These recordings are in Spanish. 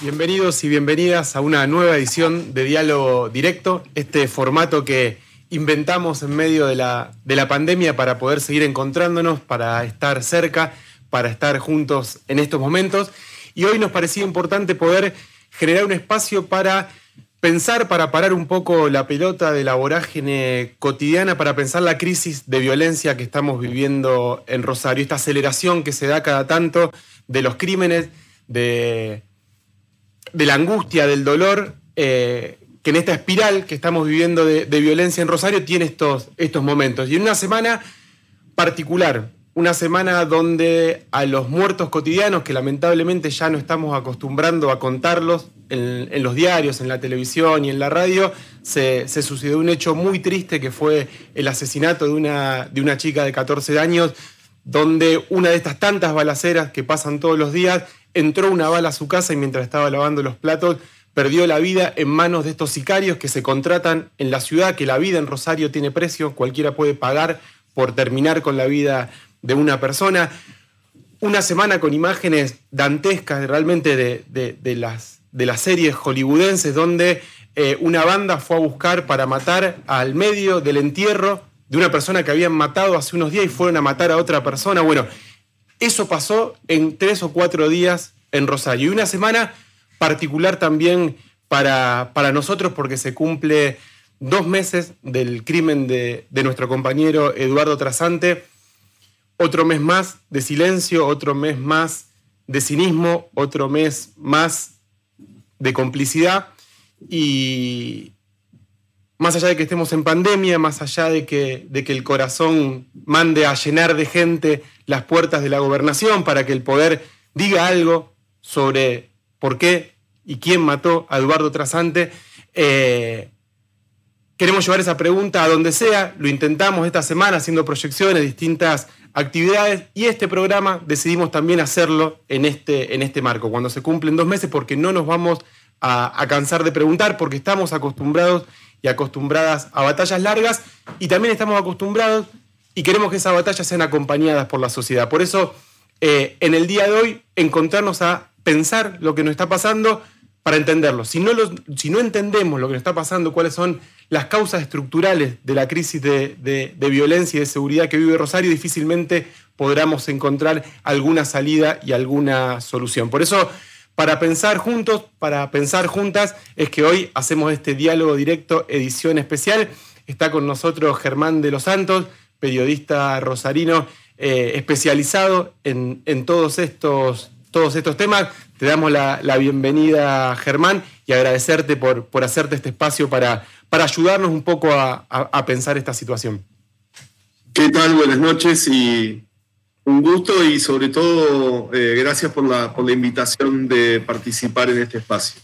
Bienvenidos y bienvenidas a una nueva edición de Diálogo Directo, este formato que inventamos en medio de la, de la pandemia para poder seguir encontrándonos, para estar cerca, para estar juntos en estos momentos. Y hoy nos parecía importante poder generar un espacio para pensar, para parar un poco la pelota de la vorágine cotidiana, para pensar la crisis de violencia que estamos viviendo en Rosario, esta aceleración que se da cada tanto de los crímenes, de, la angustia, del dolor, eh, que en esta espiral que estamos viviendo de, violencia en Rosario tiene estos, estos momentos. Y en una semana particular, una semana donde a los muertos cotidianos, que lamentablemente ya no estamos acostumbrando a contarlos en, los diarios, en la televisión y en la radio, se, sucedió un hecho muy triste que fue el asesinato de una, de una chica de 14 años, donde una de estas tantas balaceras que pasan todos los días, entró una bala a su casa y mientras estaba lavando los platos, perdió la vida en manos de estos sicarios que se contratan en la ciudad, que la vida en Rosario tiene precio, cualquiera puede pagar por terminar con la vida de una persona. Una semana con imágenes dantescas realmente de, las, de las series hollywoodenses donde eh, una banda fue a buscar para matar al medio del entierro de una persona que habían matado hace unos días y fueron a matar a otra persona. Bueno, eso pasó en tres o cuatro días en Rosario. Y una semana particular también para, para nosotros porque se cumple dos meses del crimen de, nuestro compañero Eduardo Trasante. Otro mes más de silencio, otro mes más de cinismo, otro mes más de complicidad. Y más allá de que estemos en pandemia, más allá de que, de que el corazón mande a llenar de gente las puertas de la gobernación para que el poder diga algo sobre por qué y quién mató a Eduardo Trasante. Eh, queremos llevar esa pregunta a donde sea, lo intentamos esta semana haciendo proyecciones, distintas actividades y este programa decidimos también hacerlo en este, en este marco, cuando se cumplen dos meses, porque no nos vamos a, cansar de preguntar, porque estamos acostumbrados y acostumbradas a batallas largas y también estamos acostumbrados y queremos que esas batallas sean acompañadas por la sociedad. Por eso, eh, en el día de hoy, encontrarnos a pensar lo que nos está pasando para entenderlo. Si no, si no entendemos lo que nos está pasando, cuáles son las causas estructurales de la crisis de, violencia y de seguridad que vive Rosario, difícilmente podremos encontrar alguna salida y alguna solución. Por eso, para pensar juntos, para pensar juntas, es que hoy hacemos este diálogo directo, edición especial. Está con nosotros Germán de los Santos, periodista rosarino eh, especializado en, en todos estos todos estos temas. Te damos la, bienvenida, Germán, y agradecerte por, por, hacerte este espacio para, para ayudarnos un poco a, pensar esta situación. ¿Qué tal? Buenas noches y un gusto y sobre todo eh, gracias por la, por la invitación de participar en este espacio.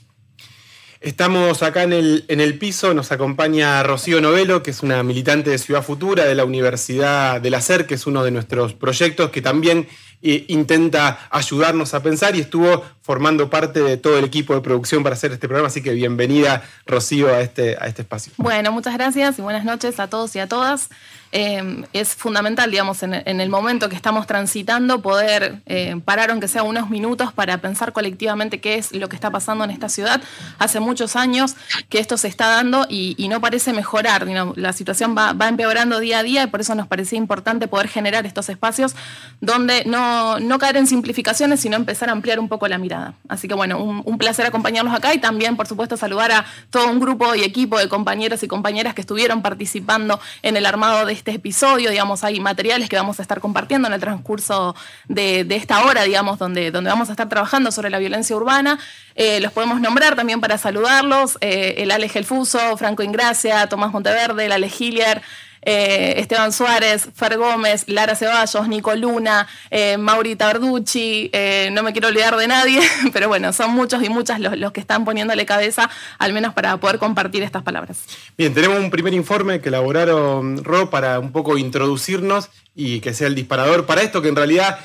Estamos acá en el, en el, piso, nos acompaña Rocío Novelo, que es una militante de Ciudad Futura de la Universidad de la SER, que es uno de nuestros proyectos que también intenta ayudarnos a pensar y estuvo formando parte de todo el equipo de producción para hacer este programa, así que bienvenida Rocío a este, a este espacio. Bueno, muchas gracias y buenas noches a todos y a todas. Eh, es fundamental, digamos, en, el momento que estamos transitando, poder eh, parar, aunque sea unos minutos, para pensar colectivamente qué es lo que está pasando en esta ciudad. Hace muchos años que esto se está dando y, no parece mejorar. La situación va, empeorando día a día y por eso nos parecía importante poder generar estos espacios donde no, no caer en simplificaciones, sino empezar a ampliar un poco la mirada. Así que, bueno, un, placer acompañarlos acá y también, por supuesto, saludar a todo un grupo y equipo de compañeros y compañeras que estuvieron participando en el armado de este episodio, digamos, hay materiales que vamos a estar compartiendo en el transcurso de, esta hora, digamos, donde, donde vamos a estar trabajando sobre la violencia urbana. Eh, los podemos nombrar también para saludarlos, eh, el Ale Gelfuso, Franco Ingracia, Tomás Monteverde, el Ale Hillier, eh, Esteban Suárez, Fer Gómez, Lara Ceballos, Nico Luna, eh, Mauri Tarducci, eh, no me quiero olvidar de nadie, pero bueno, son muchos y muchas los, que están poniéndole cabeza, al menos para poder compartir estas palabras. Bien, tenemos un primer informe que elaboraron Ro para un poco introducirnos y que sea el disparador para esto, que en realidad,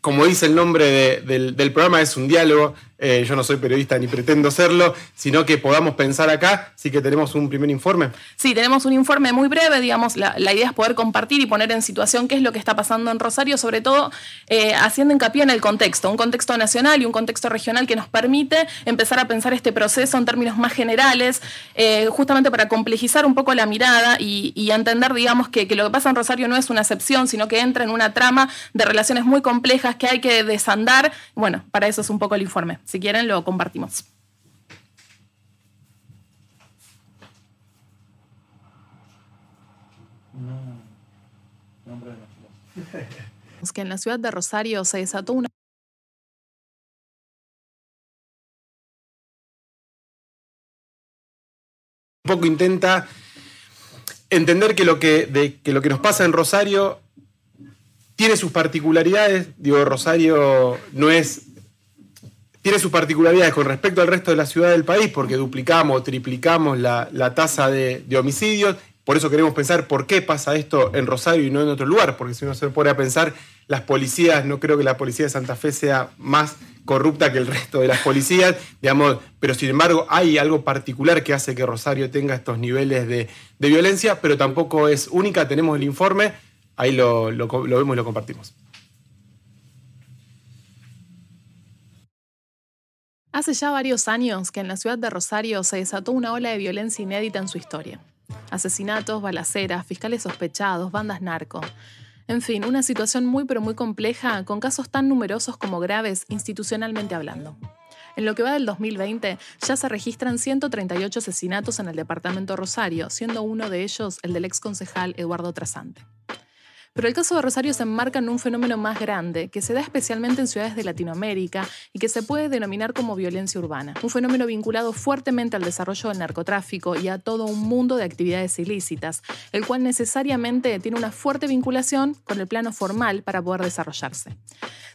como dice el nombre del, programa, es un diálogo eh, yo no soy periodista ni pretendo serlo, sino que podamos pensar acá, sí que tenemos un primer informe. Sí, tenemos un informe muy breve, digamos, la, idea es poder compartir y poner en situación qué es lo que está pasando en Rosario, sobre todo eh, haciendo hincapié en el contexto, un contexto nacional y un contexto regional que nos permite empezar a pensar este proceso en términos más generales, eh, justamente para complejizar un poco la mirada y, entender, digamos, que, que lo que pasa en Rosario no es una excepción, sino que entra en una trama de relaciones muy complejas que hay que desandar. Bueno, para eso es un poco el informe. Si quieren, lo compartimos. Es que en la ciudad de Rosario se desató una un poco intenta entender que lo que, que lo que nos pasa en Rosario tiene sus particularidades. Digo, Rosario no es tiene sus particularidades con respecto al resto de la ciudad del país, porque duplicamos, triplicamos la, tasa de, homicidios. Por eso queremos pensar por qué pasa esto en Rosario y no en otro lugar, porque si uno se pone a pensar, las policías, no creo que la policía de Santa Fe sea más corrupta que el resto de las policías, digamos, pero sin embargo hay algo particular que hace que Rosario tenga estos niveles de, violencia, pero tampoco es única, tenemos el informe, ahí lo vemos y lo compartimos. Hace ya varios años que en la ciudad de Rosario se desató una ola de violencia inédita en su historia. Asesinatos, balaceras, fiscales sospechados, bandas narco. En fin, una situación muy pero muy compleja con casos tan numerosos como graves institucionalmente hablando. En lo que va del 2020, ya se registran 138 asesinatos en el departamento Rosario, siendo uno de ellos el del ex concejal Eduardo Trasante. Pero el caso de Rosario se enmarca en un fenómeno más grande, que se da especialmente en ciudades de Latinoamérica y que se puede denominar como violencia urbana. Un fenómeno vinculado fuertemente al desarrollo del narcotráfico y a todo un mundo de actividades ilícitas, el cual necesariamente tiene una fuerte vinculación con el plano formal para poder desarrollarse.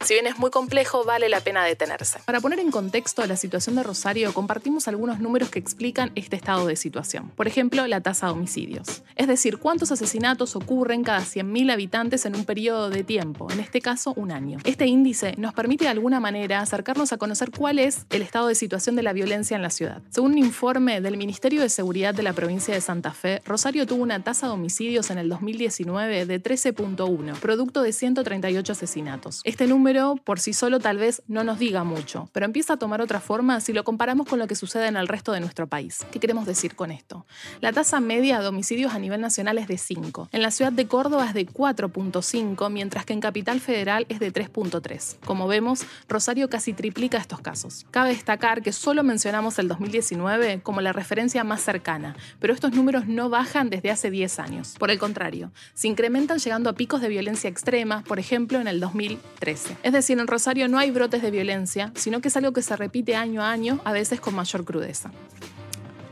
Si bien es muy complejo, vale la pena detenerse. Para poner en contexto la situación de Rosario, compartimos algunos números que explican este estado de situación. Por ejemplo, la tasa de homicidios. Es decir, cuántos asesinatos ocurren cada 100.000 habitantes en un periodo de tiempo, en este caso un año. Este índice nos permite de alguna manera acercarnos a conocer cuál es el estado de situación de la violencia en la ciudad. Según un informe del Ministerio de Seguridad de la provincia de Santa Fe, Rosario tuvo una tasa de homicidios en el 2019 de 13.1, producto de 138 asesinatos. Este número por sí solo tal vez no nos diga mucho, pero empieza a tomar otra forma si lo comparamos con lo que sucede en el resto de nuestro país. ¿Qué queremos decir con esto? La tasa media de homicidios a nivel nacional es de 5. En la ciudad de Córdoba es de 4.5, mientras que en Capital Federal es de 3.3. Como vemos, Rosario casi triplica estos casos. Cabe destacar que solo mencionamos el 2019 como la referencia más cercana, pero estos números no bajan desde hace 10 años. Por el contrario, se incrementan llegando a picos de violencia extrema, por ejemplo en el 2013. Es decir, en Rosario no hay brotes de violencia, sino que es algo que se repite año a año, a veces con mayor crudeza.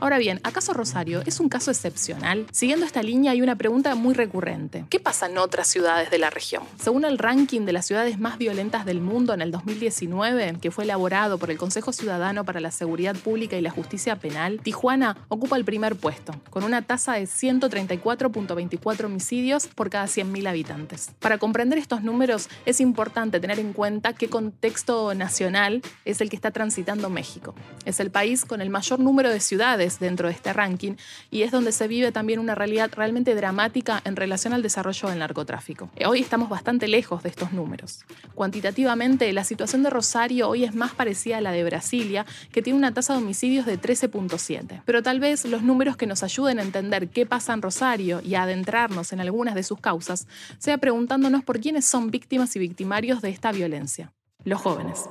Ahora bien, ¿acaso Rosario es un caso excepcional? Siguiendo esta línea hay una pregunta muy recurrente. ¿Qué pasa en otras ciudades de la región? Según el ranking de las ciudades más violentas del mundo en el 2019, que fue elaborado por el Consejo Ciudadano para la Seguridad Pública y la Justicia Penal, Tijuana ocupa el primer puesto, con una tasa de 134.24 homicidios por cada 100.000 habitantes. Para comprender estos números es importante tener en cuenta qué contexto nacional es el que está transitando México. Es el país con el mayor número de ciudades dentro de este ranking y es donde se vive también una realidad realmente dramática en relación al desarrollo del narcotráfico. Eh, hoy estamos bastante lejos de estos números. Cuantitativamente, la situación de Rosario hoy es más parecida a la de Brasilia, que tiene una tasa de homicidios de 13.7. Pero tal vez los números que nos ayuden a entender qué pasa en Rosario y a adentrarnos en algunas de sus causas sea preguntándonos por quiénes son víctimas y victimarios de esta violencia. Los jóvenes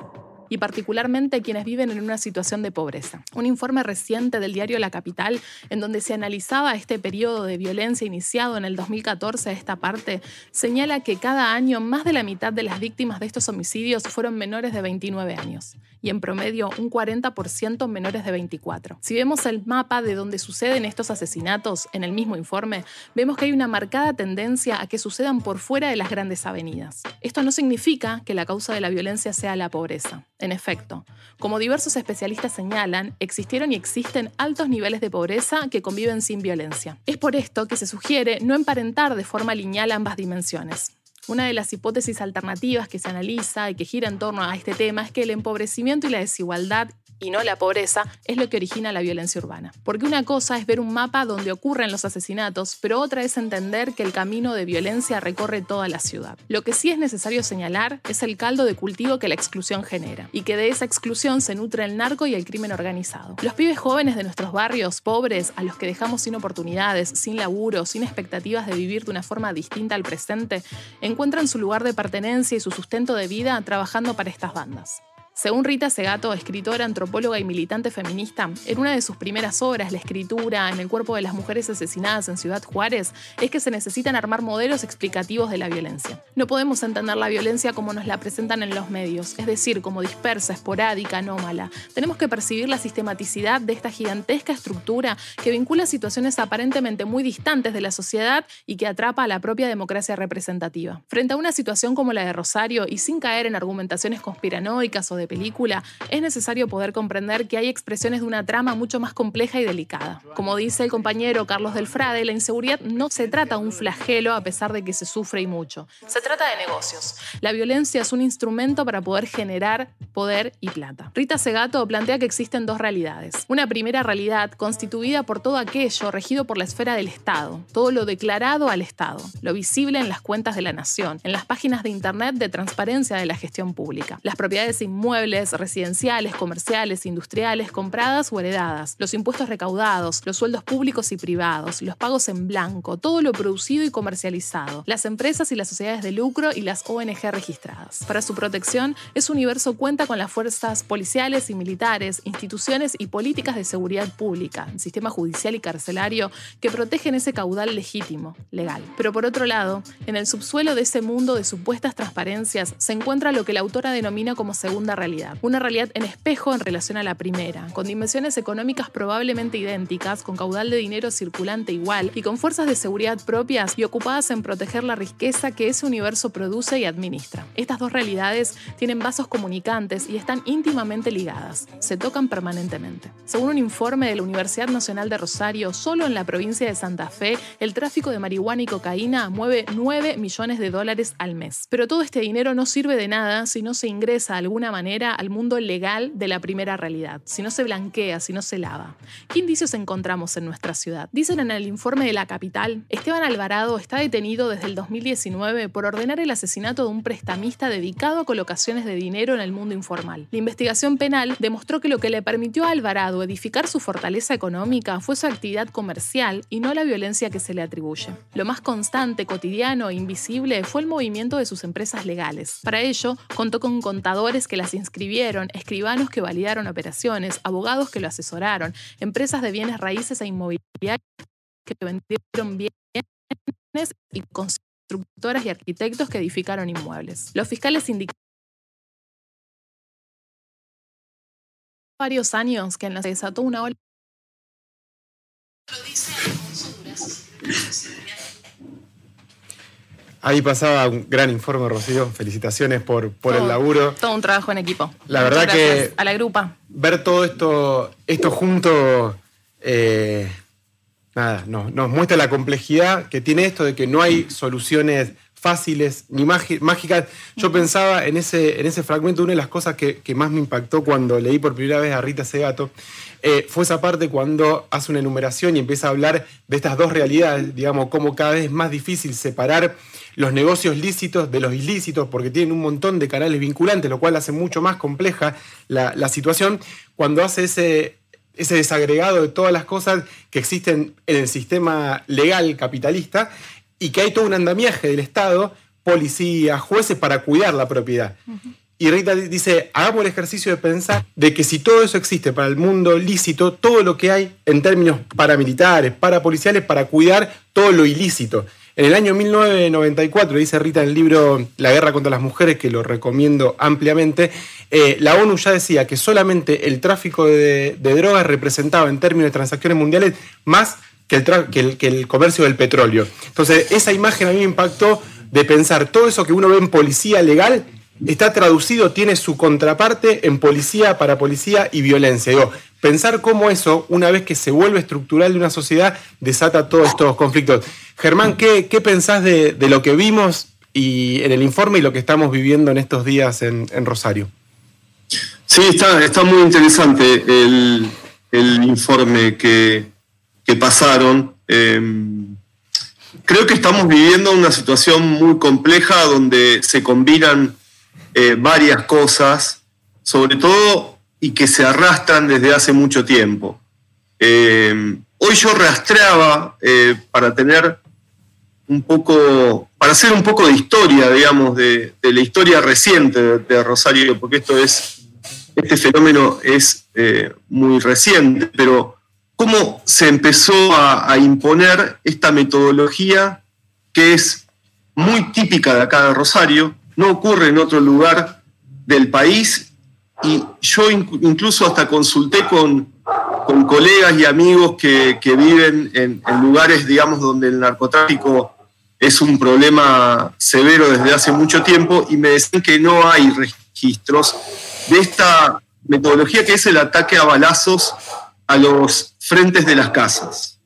y particularmente quienes viven en una situación de pobreza. Un informe reciente del diario La Capital, en donde se analizaba este periodo de violencia iniciado en el 2014 a esta parte, señala que cada año más de la mitad de las víctimas de estos homicidios fueron menores de 29 años y en promedio un 40% menores de 24. Si vemos el mapa de donde suceden estos asesinatos en el mismo informe, vemos que hay una marcada tendencia a que sucedan por fuera de las grandes avenidas. Esto no significa que la causa de la violencia sea la pobreza. En efecto, como diversos especialistas señalan, existieron y existen altos niveles de pobreza que conviven sin violencia. Es por esto que se sugiere no emparentar de forma lineal ambas dimensiones. Una de las hipótesis alternativas que se analiza y que gira en torno a este tema es que el empobrecimiento y la desigualdad y no la pobreza es lo que origina la violencia urbana. Porque una cosa es ver un mapa donde ocurren los asesinatos, pero otra es entender que el camino de violencia recorre toda la ciudad. Lo que sí es necesario señalar es el caldo de cultivo que la exclusión genera, y que de esa exclusión se nutre el narco y el crimen organizado. Los pibes jóvenes de nuestros barrios, pobres, a los que dejamos sin oportunidades, sin laburo, sin expectativas de vivir de una forma distinta al presente, encuentran su lugar de pertenencia y su sustento de vida trabajando para estas bandas. Según Rita Segato, escritora, antropóloga y militante feminista, en una de sus primeras obras, La escritura en el cuerpo de las mujeres asesinadas en Ciudad Juárez, es que se necesitan armar modelos explicativos de la violencia. No podemos entender la violencia como nos la presentan en los medios, es decir, como dispersa, esporádica, anómala. Tenemos que percibir la sistematicidad de esta gigantesca estructura que vincula situaciones aparentemente muy distantes de la sociedad y que atrapa a la propia democracia representativa. Frente a una situación como la de Rosario y sin caer en argumentaciones conspiranoicas o de película, es necesario poder comprender que hay expresiones de una trama mucho más compleja y delicada. Como dice el compañero Carlos Delfrade, la inseguridad no se trata de un flagelo a pesar de que se sufre y mucho. Se trata de negocios. La violencia es un instrumento para poder generar poder y plata. Rita Segato plantea que existen dos realidades. Una primera realidad constituida por todo aquello regido por la esfera del Estado, todo lo declarado al Estado, lo visible en las cuentas de la nación, en las páginas de Internet de transparencia de la gestión pública, las propiedades inmuebles, residenciales, comerciales, industriales, compradas o heredadas, los impuestos recaudados, los sueldos públicos y privados, los pagos en blanco, todo lo producido y comercializado, las empresas y las sociedades de lucro y las ONG registradas. Para su protección, ese universo cuenta con las fuerzas policiales y militares, instituciones y políticas de seguridad pública, sistema judicial y carcelario que protegen ese caudal legítimo, legal. Pero por otro lado, en el subsuelo de ese mundo de supuestas transparencias se encuentra lo que la autora denomina como segunda realidad una realidad en espejo en relación a la primera, con dimensiones económicas probablemente idénticas, con caudal de dinero circulante igual y con fuerzas de seguridad propias y ocupadas en proteger la riqueza que ese universo produce y administra. Estas dos realidades tienen vasos comunicantes y están íntimamente ligadas, se tocan permanentemente. Según un informe de la Universidad Nacional de Rosario, solo en la provincia de Santa Fe, el tráfico de marihuana y cocaína mueve 9 millones de dólares al mes. Pero todo este dinero no sirve de nada si no se ingresa de alguna manera al mundo legal de la primera realidad, si no se blanquea, si no se lava. ¿Qué indicios encontramos en nuestra ciudad? Dicen en el informe de la capital, Esteban Alvarado está detenido desde el 2019 por ordenar el asesinato de un prestamista dedicado a colocaciones de dinero en el mundo informal. La investigación penal demostró que lo que le permitió a Alvarado edificar su fortaleza económica fue su actividad comercial y no la violencia que se le atribuye. Lo más constante, cotidiano e invisible fue el movimiento de sus empresas legales. Para ello, contó con contadores que las inscribieron, escribanos que validaron operaciones, abogados que lo asesoraron, empresas de bienes raíces e inmobiliarias que vendieron bienes y constructoras y arquitectos que edificaron inmuebles. Los fiscales indicaron varios años que en la se desató una ola Ahí pasaba un gran informe, Rocío. Felicitaciones por, por el laburo. Todo un trabajo en equipo. La verdad que. A la grupa. Ver todo esto, esto junto. Eh, nada, nos, muestra la complejidad que tiene esto de que no hay soluciones fáciles ni mágicas. Yo pensaba en ese, en ese fragmento, una de las cosas que, más me impactó cuando leí por primera vez a Rita Segato eh, fue esa parte cuando hace una enumeración y empieza a hablar de estas dos realidades, digamos, cómo cada vez es más difícil separar los negocios lícitos de los ilícitos, porque tienen un montón de canales vinculantes, lo cual hace mucho más compleja la, situación, cuando hace ese, ese desagregado de todas las cosas que existen en el sistema legal capitalista y que hay todo un andamiaje del Estado, policía, jueces para cuidar la propiedad. Y Rita dice, hagamos el ejercicio de pensar de que si todo eso existe para el mundo lícito, todo lo que hay en términos paramilitares, parapoliciales, para cuidar todo lo ilícito. En el año 1994, dice Rita en el libro La guerra contra las mujeres, que lo recomiendo ampliamente, eh, la ONU ya decía que solamente el tráfico de, drogas representaba en términos de transacciones mundiales más que el, que el comercio del petróleo. Entonces, esa imagen a mí me impactó de pensar todo eso que uno ve en policía legal está traducido, tiene su contraparte en policía, para policía y violencia. Digo, pensar cómo eso, una vez que se vuelve estructural de una sociedad, desata todos estos conflictos. Germán, ¿qué, pensás de, lo que vimos y en el informe y lo que estamos viviendo en estos días en, Rosario. Sí, está, está muy interesante el, informe que, pasaron. Em, creo que estamos viviendo una situación muy compleja donde se combinan eh, varias cosas, sobre todo y que se arrastran desde hace mucho tiempo. Em, hoy yo rastreaba eh, para tener un poco, para hacer un poco de historia, digamos, de, la historia reciente de, Rosario, porque esto es, este fenómeno es eh, muy reciente, pero cómo se empezó a, imponer esta metodología que es muy típica de acá de Rosario, no ocurre en otro lugar del país y yo incluso hasta consulté con, con colegas y amigos que, viven en, en, lugares, digamos, donde el narcotráfico es un problema severo desde hace mucho tiempo y me decían que no hay registros de esta metodología que es el ataque a balazos a los frentes de las casas.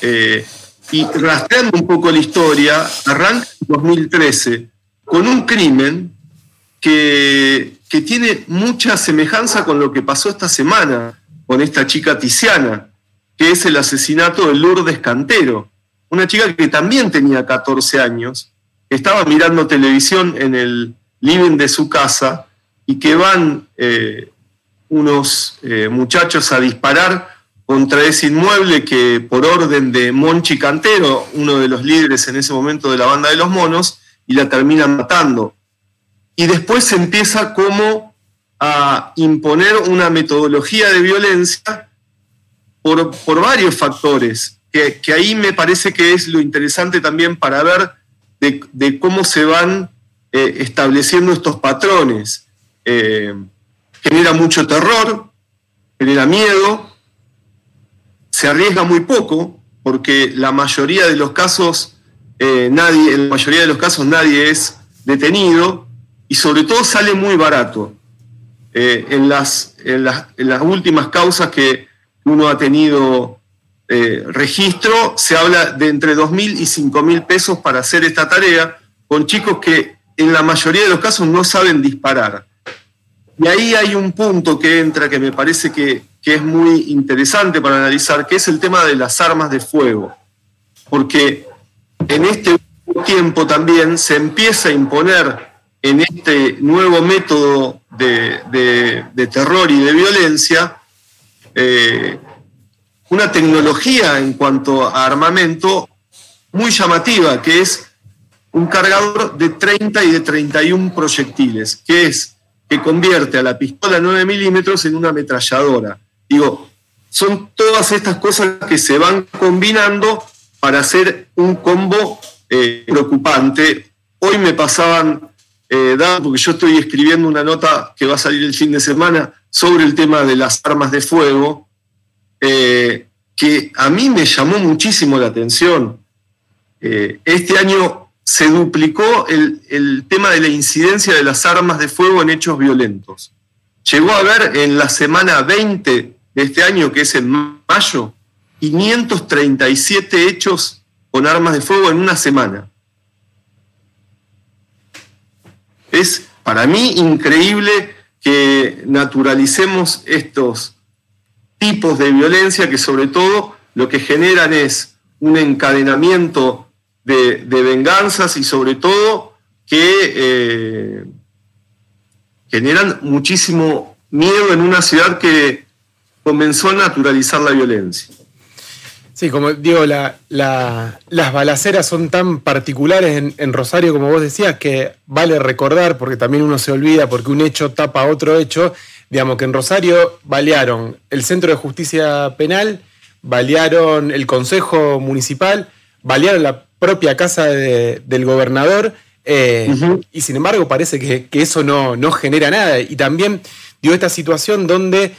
Eh, y rastreando un poco la historia, arranca en 2013 con un crimen que, que tiene mucha semejanza con lo que pasó esta semana con esta chica Tiziana, que es el asesinato de Lourdes Cantero una chica que también tenía 14 años, estaba mirando televisión en el living de su casa y que van eh, unos eh, muchachos a disparar contra ese inmueble que por orden de Monchi Cantero, uno de los líderes en ese momento de la banda de los monos, y la terminan matando. Y después se empieza como a imponer una metodología de violencia por, por varios factores que, ahí me parece que es lo interesante también para ver de, cómo se van eh, estableciendo estos patrones. Eh, genera mucho terror, genera miedo, se arriesga muy poco, porque la mayoría de los casos, eh, nadie, en la mayoría de los casos nadie es detenido y sobre todo sale muy barato. en, las, en, las, en, las, últimas causas que uno ha tenido eh, registro, se habla de entre 2.000 y 5.000 pesos para hacer esta tarea, con chicos que en la mayoría de los casos no saben disparar. Y ahí hay un punto que entra que me parece que, es muy interesante para analizar, que es el tema de las armas de fuego. Porque en este tiempo también se empieza a imponer en este nuevo método de, terror y de violencia eh, una tecnología en cuanto a armamento muy llamativa, que es un cargador de 30 y de 31 proyectiles, que es que convierte a la pistola 9 milímetros en una ametralladora. Digo, son todas estas cosas que se van combinando para hacer un combo eh, preocupante. Hoy me pasaban eh, porque yo estoy escribiendo una nota que va a salir el fin de semana sobre el tema de las armas de fuego, eh, que a mí me llamó muchísimo la atención. Eh, este año se duplicó el, tema de la incidencia de las armas de fuego en hechos violentos. Llegó a haber en la semana 20 de este año, que es en mayo, 537 hechos con armas de fuego en una semana. Es para mí increíble que naturalicemos estos tipos de violencia que sobre todo lo que generan es un encadenamiento de, venganzas y sobre todo que eh, generan muchísimo miedo en una ciudad que comenzó a naturalizar la violencia. Sí, como digo, las balaceras son tan particulares en, en, Rosario, como vos decías, que vale recordar, porque también uno se olvida, porque un hecho tapa otro hecho, digamos que en Rosario balearon el Centro de Justicia Penal, balearon el Consejo Municipal, balearon la propia casa del gobernador, eh, y sin embargo parece que, eso no, no, genera nada. Y también dio esta situación donde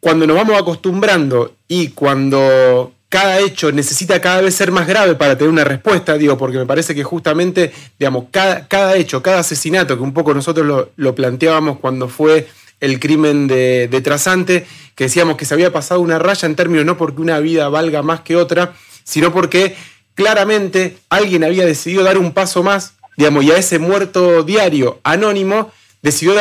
cuando nos vamos acostumbrando y cuando cada hecho necesita cada vez ser más grave para tener una respuesta, digo, porque me parece que justamente, digamos, cada, cada hecho, cada asesinato, que un poco nosotros lo, planteábamos cuando fue el crimen de, Trasante, que decíamos que se había pasado una raya en términos no porque una vida valga más que otra, sino porque claramente alguien había decidido dar un paso más digamos, y a ese muerto diario anónimo, decidió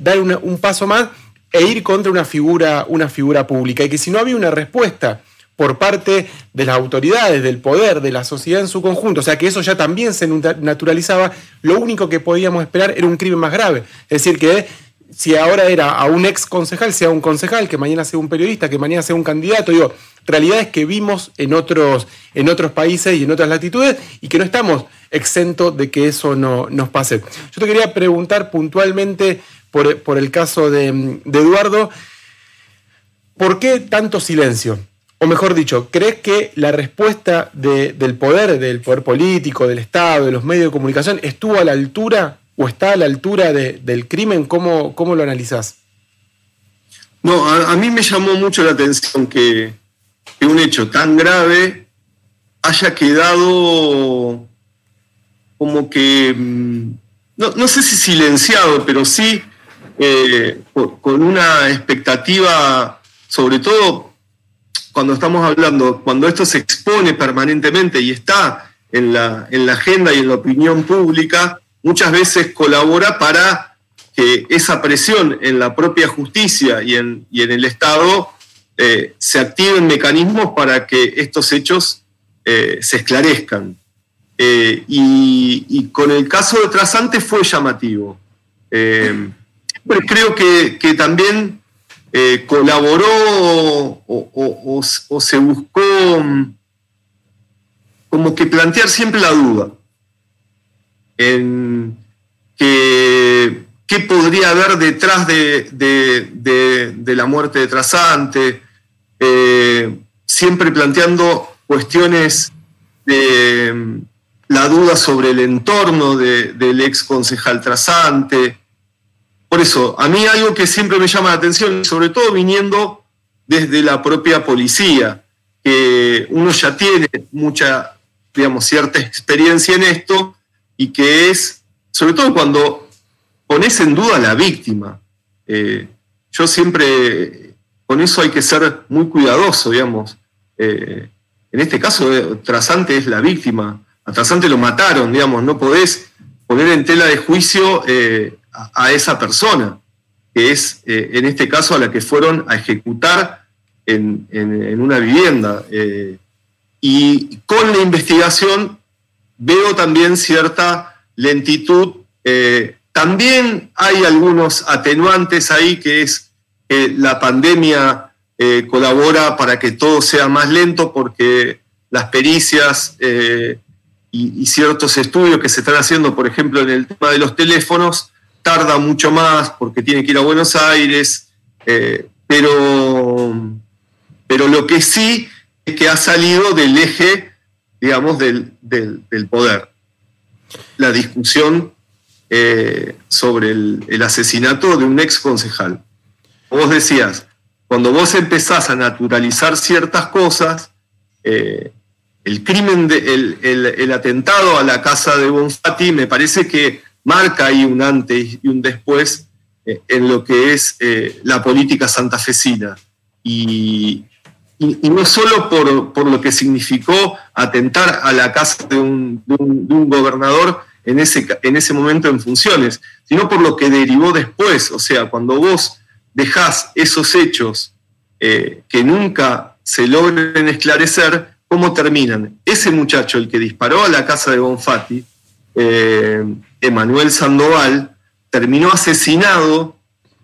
dar, un paso más e ir contra una figura, una figura pública. Y que si no había una respuesta por parte de las autoridades, del poder, de la sociedad en su conjunto, o sea que eso ya también se naturalizaba, lo único que podíamos esperar era un crimen más grave. Es decir, que si ahora era a un ex concejal, sea un concejal, que mañana sea un periodista, que mañana sea un candidato, digo, realidades que vimos en otros, en otros países y en otras latitudes y que no estamos exentos de que eso no nos pase. Yo te quería preguntar puntualmente por, el caso de, Eduardo, ¿por qué tanto silencio? O mejor dicho, ¿crees que la respuesta del poder, del poder político, del Estado, de los medios de comunicación, estuvo a la altura o está a la altura del crimen? ¿Cómo, ¿Cómo, lo analizás? No, a, mí me llamó mucho la atención que, un hecho tan grave haya quedado como que, mm, no, sé si silenciado, pero sí eh, con una expectativa, sobre todo cuando estamos hablando, cuando esto se expone permanentemente y está en la, en la agenda y en la opinión pública, muchas veces colabora para que esa presión en la propia justicia y en, en el Estado eh, se activen mecanismos para que estos hechos eh, se esclarezcan. Eh, y, con el caso de Trasante fue llamativo. creo que, también colaboró o, se buscó mm, como que plantear siempre la duda en qué podría haber detrás de, la muerte de Trasante, eh, siempre planteando cuestiones de mm, la duda sobre el entorno del ex concejal Trasante. Por eso, a mí algo que siempre me llama la atención, sobre todo viniendo desde la propia policía, que uno ya tiene mucha, digamos, cierta experiencia en esto, y que es, sobre todo cuando pones en duda a la víctima. Eh, yo siempre, con eso hay que ser muy cuidadoso, digamos. Eh, en este caso, eh, Trasante es la víctima. A Trasante lo mataron, digamos, no podés poner en tela de juicio a, esa persona, que es, en este caso, a la que fueron a ejecutar en, en una vivienda. y con la investigación veo también cierta lentitud. Eh, también hay algunos atenuantes ahí, que es que la pandemia eh, colabora para que todo sea más lento porque las pericias eh, y, ciertos estudios que se están haciendo, por ejemplo, en el tema de los teléfonos, tarda mucho más porque tiene que ir a Buenos Aires, pero, pero lo que sí es que ha salido del eje digamos, del, poder. La discusión eh, sobre el, asesinato de un ex concejal. Vos decías, cuando vos empezás a naturalizar ciertas cosas, eh, el crimen, de, el, atentado a la casa de Bonfatti me parece que marca ahí un antes y un después eh, en lo que es la política santafesina. Y, no solo por, lo que significó atentar a la casa de un, gobernador en ese, en ese momento en funciones, sino por lo que derivó después. O sea, cuando vos dejás esos hechos eh, que nunca se logren esclarecer, ¿cómo terminan? Ese muchacho, el que disparó a la casa de Bonfatti, eh, Emanuel Sandoval, terminó asesinado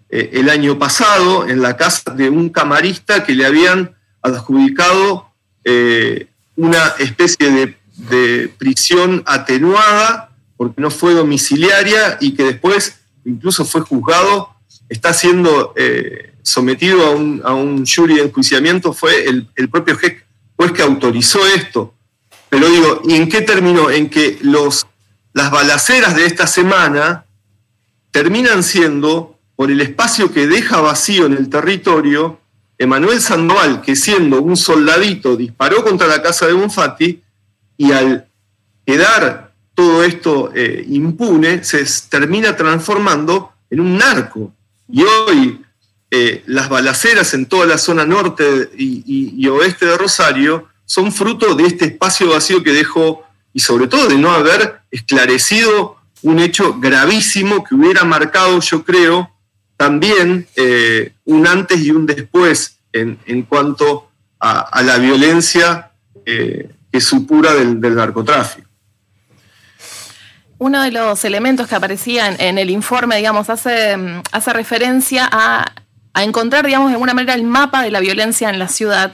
eh, el año pasado en la casa de un camarista que le habían adjudicado eh, una especie de, prisión atenuada porque no fue domiciliaria y que después incluso fue juzgado, está siendo eh, sometido a un, a un, jury de enjuiciamiento, fue el, propio juez que autorizó esto. Pero digo, ¿y en qué terminó? En que los, las balaceras de esta semana terminan siendo, por el espacio que deja vacío en el territorio, Emanuel Sandoval, que siendo un soldadito disparó contra la casa de Bonfatti y al quedar todo esto eh, impune, se termina transformando en un narco. Y hoy eh, las balaceras en toda la zona norte y, oeste de Rosario son fruto de este espacio vacío que dejó y sobre todo de no haber esclarecido un hecho gravísimo que hubiera marcado, yo creo, también eh, un antes y un después en, cuanto a, la violencia eh, que supura del, narcotráfico. Uno de los elementos que aparecía en, el informe, digamos, hace, hace referencia a, a encontrar, digamos, de alguna manera el mapa de la violencia en la ciudad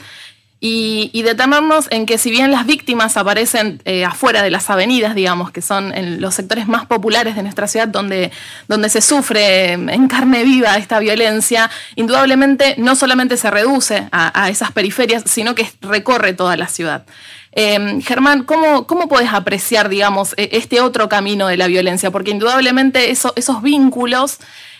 y, detenernos en que si bien las víctimas aparecen eh, afuera de las avenidas, digamos, que son en los sectores más populares de nuestra ciudad donde, donde se sufre en carne viva esta violencia, indudablemente no solamente se reduce a, esas periferias, sino que recorre toda la ciudad. Eh, Germán, ¿cómo, ¿cómo puedes apreciar, digamos, e, este otro camino de la violencia? Porque indudablemente esos vínculos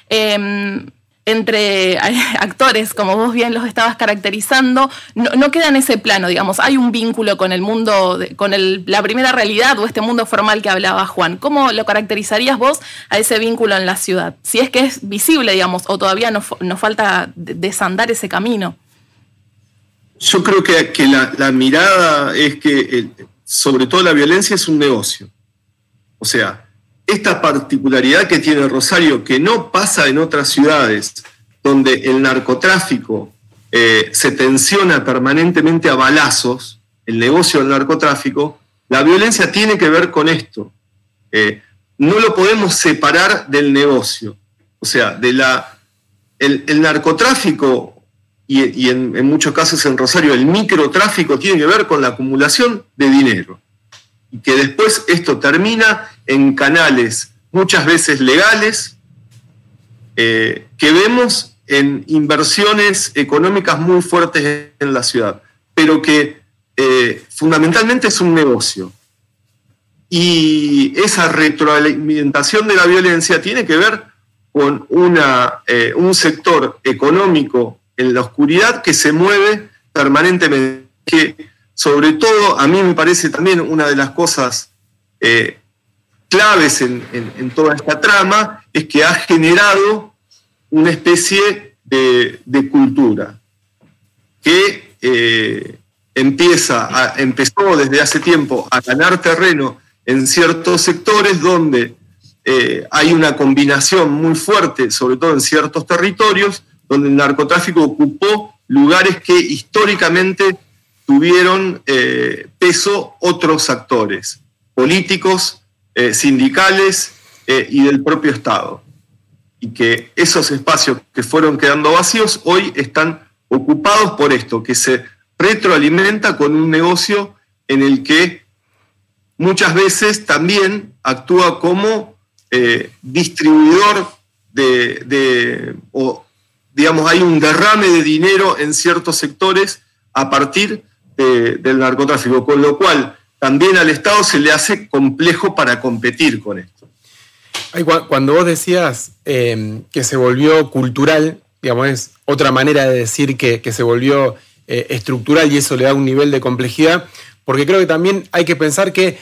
eh, entre actores, como vos bien los estabas caracterizando, no, queda en ese plano, digamos. Hay un vínculo con el mundo, con la primera realidad o este mundo formal que hablaba Juan. ¿Cómo lo caracterizarías vos a ese vínculo en la ciudad? Si es que es visible, digamos, o todavía nos, falta desandar ese camino. Yo creo que, la, mirada es que, sobre todo la violencia, es un negocio. O sea, esta particularidad que tiene Rosario, que no pasa en otras ciudades, donde el narcotráfico eh, se tensiona permanentemente a balazos, el negocio del narcotráfico, la violencia tiene que ver con esto. Eh, no lo podemos separar del negocio. O sea, de la, el, narcotráfico y, en, en muchos casos en Rosario el microtráfico tiene que ver con la acumulación de dinero y que después esto termina en canales muchas veces legales, eh, que vemos en inversiones económicas muy fuertes en la ciudad, pero que eh, fundamentalmente es un negocio. Y esa retroalimentación de la violencia tiene que ver con una, eh, un sector económico en la oscuridad que se mueve permanentemente, que sobre todo, a mí me parece también una de las cosas claves en, toda esta trama es que ha generado una especie de, cultura que eh, empieza empezó desde hace tiempo a ganar terreno en ciertos sectores donde eh, hay una combinación muy fuerte, sobre todo en ciertos territorios, donde el narcotráfico ocupó lugares que históricamente tuvieron eh, peso otros actores, políticos, eh, sindicales eh, y del propio Estado. Y que esos espacios que fueron quedando vacíos hoy están ocupados por esto, que se retroalimenta con un negocio en el que muchas veces también actúa como distribuidor de, de, o digamos, hay un derrame de dinero en ciertos sectores a partir del narcotráfico, con lo cual también al Estado se le hace complejo para competir con esto. Cuando vos decías em, que se volvió cultural, digamos, es otra manera de decir que, se volvió eh, estructural y eso le da un nivel de complejidad, porque creo que también hay que pensar que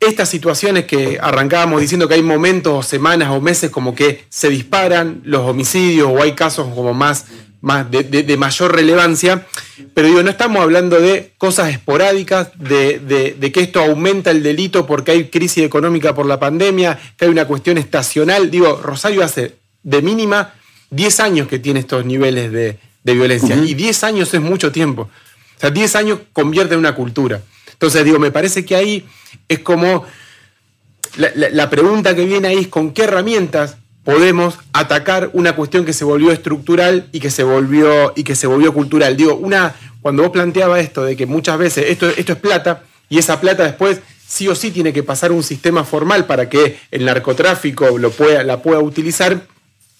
estas situaciones que arrancábamos diciendo que hay momentos, semanas o meses como que se disparan los homicidios o hay casos como más más de, mayor relevancia, pero digo, no estamos hablando de cosas esporádicas, de, que esto aumenta el delito porque hay crisis económica por la pandemia, que hay una cuestión estacional. Digo, Rosario hace de mínima 10 años que tiene estos niveles de, violencia, y 10 años es mucho tiempo. O sea, 10 años convierte en una cultura. Entonces, digo, me parece que ahí es como... la pregunta que viene ahí es con qué herramientas podemos atacar una cuestión que se volvió estructural y que se volvió, y que se volvió cultural. Digo, una, cuando vos planteabas esto de que muchas veces esto, esto es plata y esa plata después sí o sí tiene que pasar un sistema formal para que el narcotráfico lo pueda, la pueda utilizar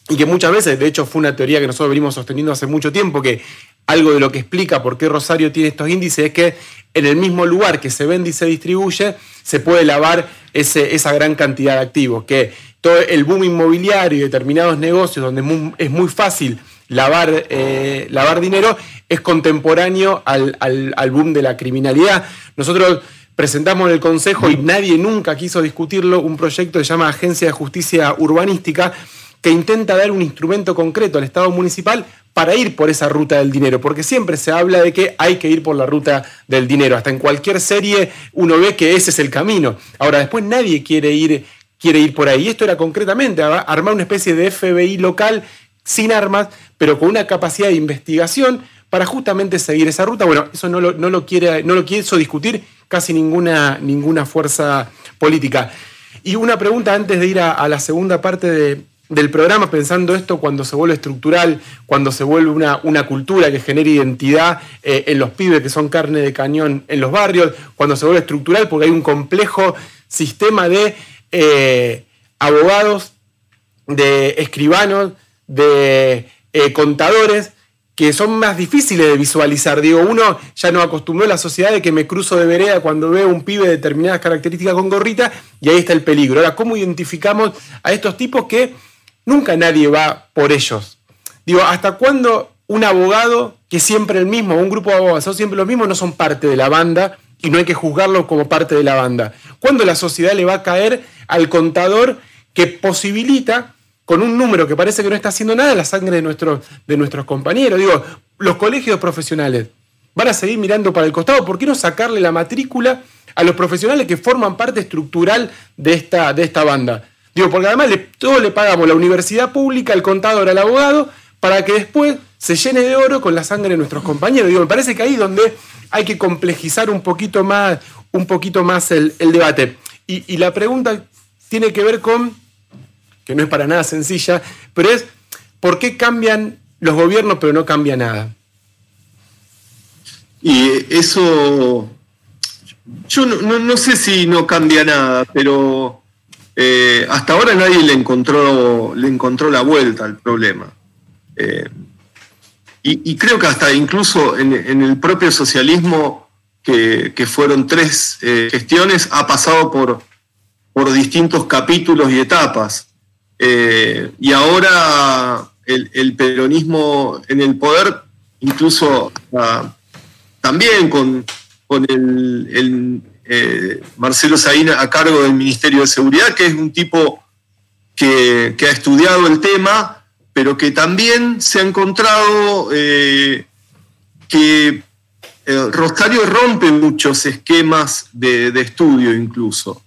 y que muchas veces, de hecho fue una teoría que nosotros venimos sosteniendo hace mucho tiempo, que algo de lo que explica por qué Rosario tiene estos índices es que en el mismo lugar que se vende y se distribuye, se puede lavar ese, esa gran cantidad de activos, que todo el boom inmobiliario y determinados negocios donde es muy fácil lavar, eh, lavar dinero, es contemporáneo al, boom de la criminalidad. Nosotros presentamos en el Consejo y nadie nunca quiso discutirlo, un proyecto que se llama Agencia de Justicia Urbanística, que intenta dar un instrumento concreto al Estado municipal para ir por esa ruta del dinero, porque siempre se habla de que hay que ir por la ruta del dinero. Hasta en cualquier serie uno ve que ese es el camino. Ahora, después nadie quiere ir, quiere ir por ahí. Esto era concretamente armar una especie de FBI local sin armas, pero con una capacidad de investigación para justamente seguir esa ruta. Bueno, eso no lo, no lo quiere, no lo quiso discutir casi ninguna, ninguna fuerza política. Y una pregunta antes de ir a, la segunda parte del programa, pensando esto cuando se vuelve estructural, cuando se vuelve una, una cultura que genera identidad eh, en los pibes que son carne de cañón en los barrios, cuando se vuelve estructural porque hay un complejo sistema de eh, abogados, de escribanos, de eh, contadores que son más difíciles de visualizar. Digo, uno ya no acostumbró a la sociedad de que me cruzo de vereda cuando veo un pibe de determinadas características con gorrita y ahí está el peligro. Ahora, ¿cómo identificamos a estos tipos que nunca nadie va por ellos? Digo, ¿hasta cuándo un abogado, que siempre el mismo, un grupo de abogados son siempre los mismos, no son parte de la banda y no hay que juzgarlo como parte de la banda? ¿Cuándo la sociedad le va a caer al contador que posibilita con un número que parece que no está haciendo nada la sangre de, nuestros de nuestros compañeros. Digo, los colegios profesionales van a seguir mirando para el costado. ¿Por qué no sacarle la matrícula a los profesionales que forman parte estructural de esta, de esta banda? Digo, porque además le, todos le pagamos la universidad pública, el contador, al abogado, para que después se llene de oro con la sangre de nuestros compañeros. Me parece que ahí es donde hay que complejizar un poquito más, un poquito más el, debate. y la pregunta tiene que ver con que no es para nada sencilla, pero es ¿por qué cambian los gobiernos pero no cambia nada? Y eso, yo no, sé si no cambia nada, pero eh, hasta ahora nadie le encontró, le encontró la vuelta al problema. Eh, y, creo que hasta incluso en, el propio socialismo, que, fueron tres eh, gestiones, ha pasado por, por distintos capítulos y etapas. Eh, y ahora el, peronismo en el poder, incluso ah, también con, el, eh, Marcelo Saín a cargo del Ministerio de Seguridad, que es un tipo que, ha estudiado el tema, pero que también se ha encontrado eh, que Rosario rompe muchos esquemas de, estudio incluso.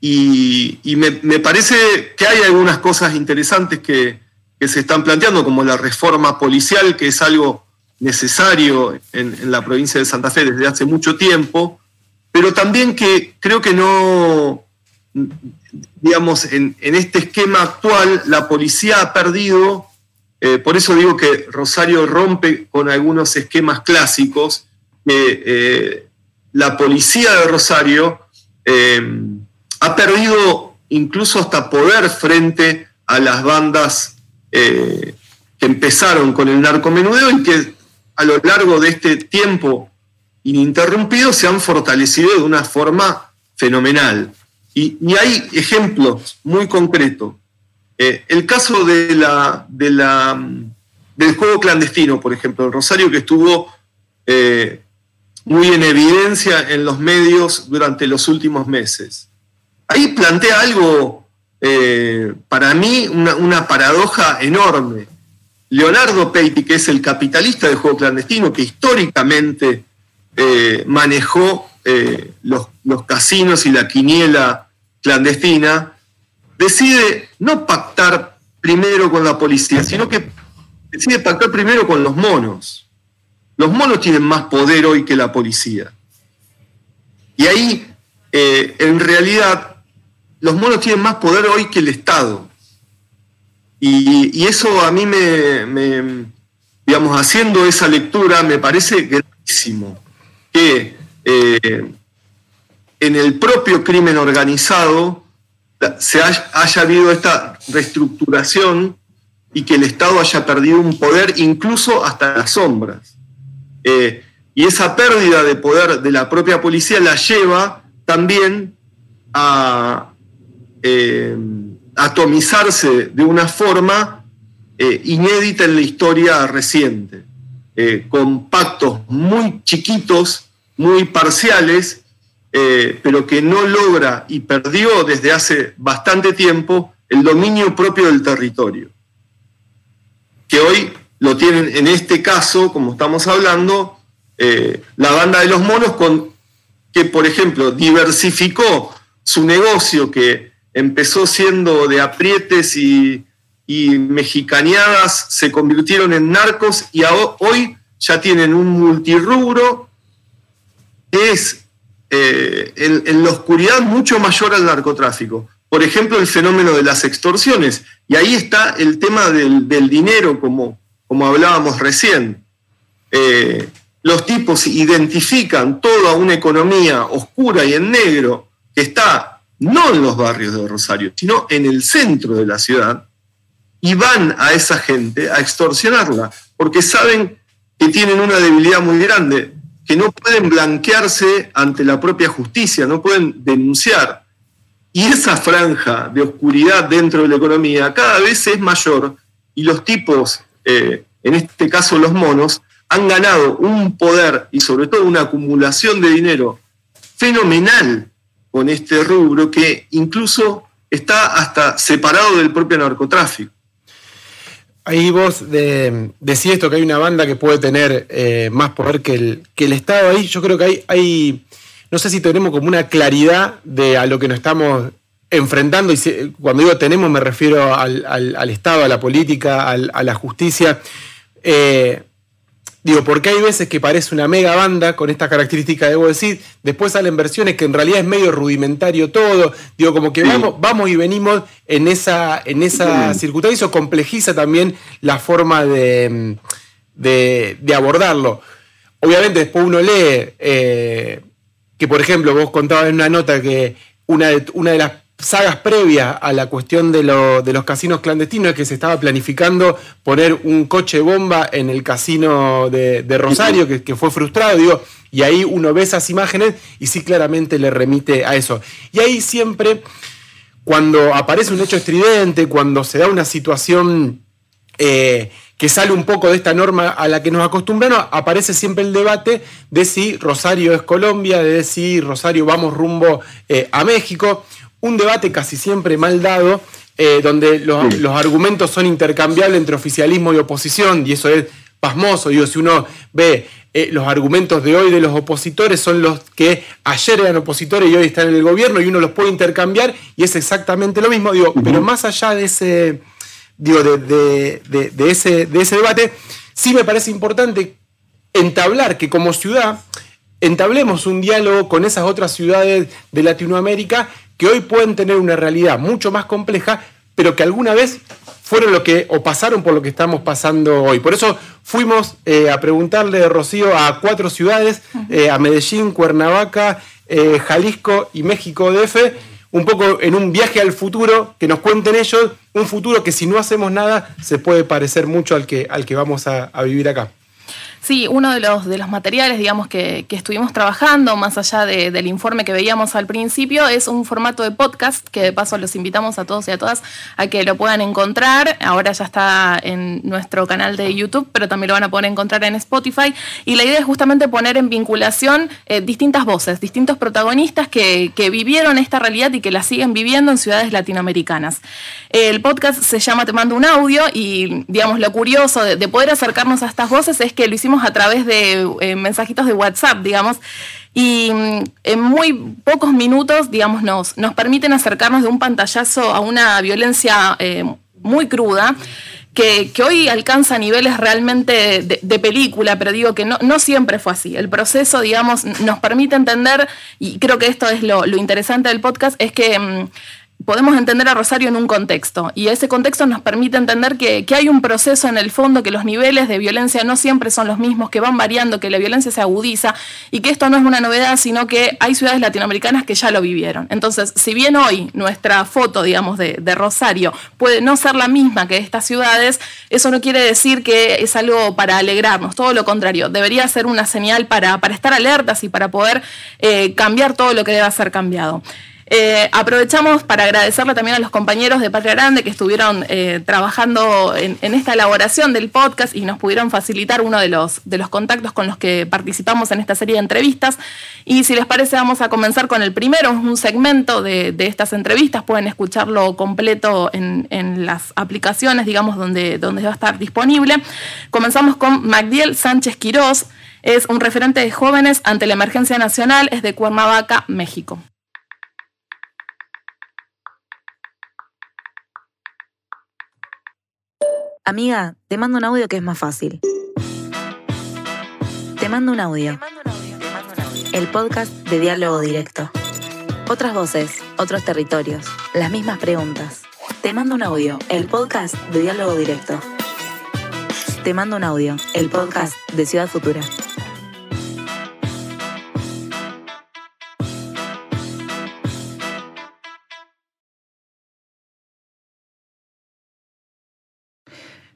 Y, me, parece que hay algunas cosas interesantes que, se están planteando, como la reforma policial, que es algo necesario en, la provincia de Santa Fe desde hace mucho tiempo, pero también que creo que no, digamos, en, este esquema actual la policía ha perdido, eh, por eso digo que Rosario rompe con algunos esquemas clásicos, eh, la policía de Rosario eh, ha perdido incluso hasta poder frente a las bandas eh, que empezaron con el narcomenudeo y que a lo largo de este tiempo ininterrumpido se han fortalecido de una forma fenomenal. Y, hay ejemplos muy concretos. Eh, el caso de la, de la, del juego clandestino, por ejemplo, el Rosario que estuvo eh, muy en evidencia en los medios durante los últimos meses ahí plantea algo, eh, para mí, una, paradoja enorme. Leonardo Peiti, que es el capitalista del juego clandestino, que históricamente manejó los, los casinos y la quiniela clandestina, decide no pactar primero con la policía, sino que decide pactar primero con los monos. Los monos tienen más poder hoy que la policía. Y ahí, en realidad, los monos tienen más poder hoy que el Estado. Y, eso a mí me, digamos, haciendo esa lectura, me parece gravísimo que eh, en el propio crimen organizado se haya, habido esta reestructuración y que el Estado haya perdido un poder incluso hasta las sombras. Eh, y esa pérdida de poder de la propia policía la lleva también a, eh, atomizarse de una forma eh, inédita en la historia reciente, con pactos muy chiquitos, muy parciales, pero que no logra y perdió desde hace bastante tiempo el dominio propio del territorio. que hoy lo tienen en este caso, como estamos hablando, eh, la banda de los monos, que por ejemplo diversificó su negocio que empezó siendo de aprietes y, mexicaneadas, se convirtieron en narcos y hoy ya tienen un multirrubro que es eh, en, la oscuridad mucho mayor al narcotráfico. Por ejemplo, el fenómeno de las extorsiones. Y ahí está el tema del, dinero, como, como hablábamos recién. Eh, los tipos identifican toda una economía oscura y en negro que está no en los barrios de Rosario, sino en el centro de la ciudad, y van a esa gente a extorsionarla, porque saben que tienen una debilidad muy grande, que no pueden blanquearse ante la propia justicia, no pueden denunciar. Y esa franja de oscuridad dentro de la economía cada vez es mayor y los tipos, eh, en este caso los monos, han ganado un poder y sobre todo una acumulación de dinero fenomenal con este rubro que incluso está hasta separado del propio narcotráfico. Ahí vos decís esto, que hay una banda que puede tener eh, más poder que el, que el Estado. Ahí yo creo que hay, no sé si tenemos como una claridad de a lo que nos estamos enfrentando. Y cuando digo tenemos me refiero al, Estado, a la política, a la justicia. Eh, Digo, porque hay veces que parece una mega banda con esta característica, debo decir, después salen versiones que en realidad es medio rudimentario todo, digo, como que vamos, vamos y venimos en esa, en esa circunstancia, eso complejiza también la forma de, abordarlo. Obviamente después uno lee eh, que, por ejemplo, vos contabas en una nota que una de, una de las sagas previas a la cuestión de, los casinos clandestinos es que se estaba planificando poner un coche bomba en el casino de, Rosario, que, fue frustrado, digo, y ahí uno ve esas imágenes y sí claramente le remite a eso. Y ahí siempre, cuando aparece un hecho estridente, cuando se da una situación eh, que sale un poco de esta norma a la que nos acostumbramos, aparece siempre el debate de si Rosario es Colombia, de si Rosario vamos rumbo eh, a México un debate casi siempre mal dado, eh, donde los, argumentos son intercambiables entre oficialismo y oposición, y eso es pasmoso. Digo, si uno ve eh, los argumentos de hoy de los opositores, son los que ayer eran opositores y hoy están en el gobierno, y uno los puede intercambiar, y es exactamente lo mismo. Digo, pero más allá de ese, digo, de, ese, de ese debate, sí me parece importante entablar que como ciudad entablemos un diálogo con esas otras ciudades de Latinoamérica que hoy pueden tener una realidad mucho más compleja, pero que alguna vez fueron lo que, o pasaron por lo que estamos pasando hoy. Por eso fuimos eh, a preguntarle, Rocío, a cuatro ciudades, eh, a Medellín, Cuernavaca, eh, Jalisco y México DF, un poco en un viaje al futuro, que nos cuenten ellos, un futuro que si no hacemos nada se puede parecer mucho al que, al que vamos a vivir acá. Sí, uno de los, de los materiales, digamos, que, estuvimos trabajando, más allá del informe que veíamos al principio, es un formato de podcast, que de paso los invitamos a todos y a todas a que lo puedan encontrar. Ahora ya está en nuestro canal de YouTube, pero también lo van a poder encontrar en Spotify. Y la idea es justamente poner en vinculación eh, distintas voces, distintos protagonistas que, vivieron esta realidad y que la siguen viviendo en ciudades latinoamericanas. El podcast se llama Te mando un audio y, digamos, lo curioso de poder acercarnos a estas voces es que lo hicimos a través de eh, mensajitos de WhatsApp, digamos, y mm, en muy pocos minutos, digamos, nos, nos permiten acercarnos de un pantallazo a una violencia eh, muy cruda. Que, hoy alcanza niveles realmente de, película, pero digo que no, no, siempre fue así. El proceso, digamos, nos permite entender, y creo que esto es lo, lo interesante del podcast, es que mm, podemos entender a Rosario en un contexto y ese contexto nos permite entender que, hay un proceso en el fondo, que los niveles de violencia no siempre son los mismos, que van variando, que la violencia se agudiza y que esto no es una novedad, sino que hay ciudades latinoamericanas que ya lo vivieron. Entonces, si bien hoy nuestra foto, digamos, de, Rosario puede no ser la misma que estas ciudades, eso no quiere decir que es algo para alegrarnos, todo lo contrario, debería ser una señal para, para estar alertas y para poder eh, cambiar todo lo que deba ser cambiado. Eh, aprovechamos para agradecerle también a los compañeros de Patria Grande que estuvieron eh, trabajando en, esta elaboración del podcast y nos pudieron facilitar uno de los, de los contactos con los que participamos en esta serie de entrevistas. Y si les parece, vamos a comenzar con el primero, un segmento de, estas entrevistas. Pueden escucharlo completo en, las aplicaciones, digamos, donde, donde va a estar disponible. Comenzamos con Magdiel Sánchez Quirós. Es un referente de jóvenes ante la emergencia nacional, es de Cuernavaca, México. Amiga, te mando un audio que es más fácil. Te mando un audio. El podcast de diálogo directo. Otras voces, otros territorios, las mismas preguntas. Te mando un audio, el podcast de diálogo directo. Te mando un audio, el podcast de Ciudad Futura.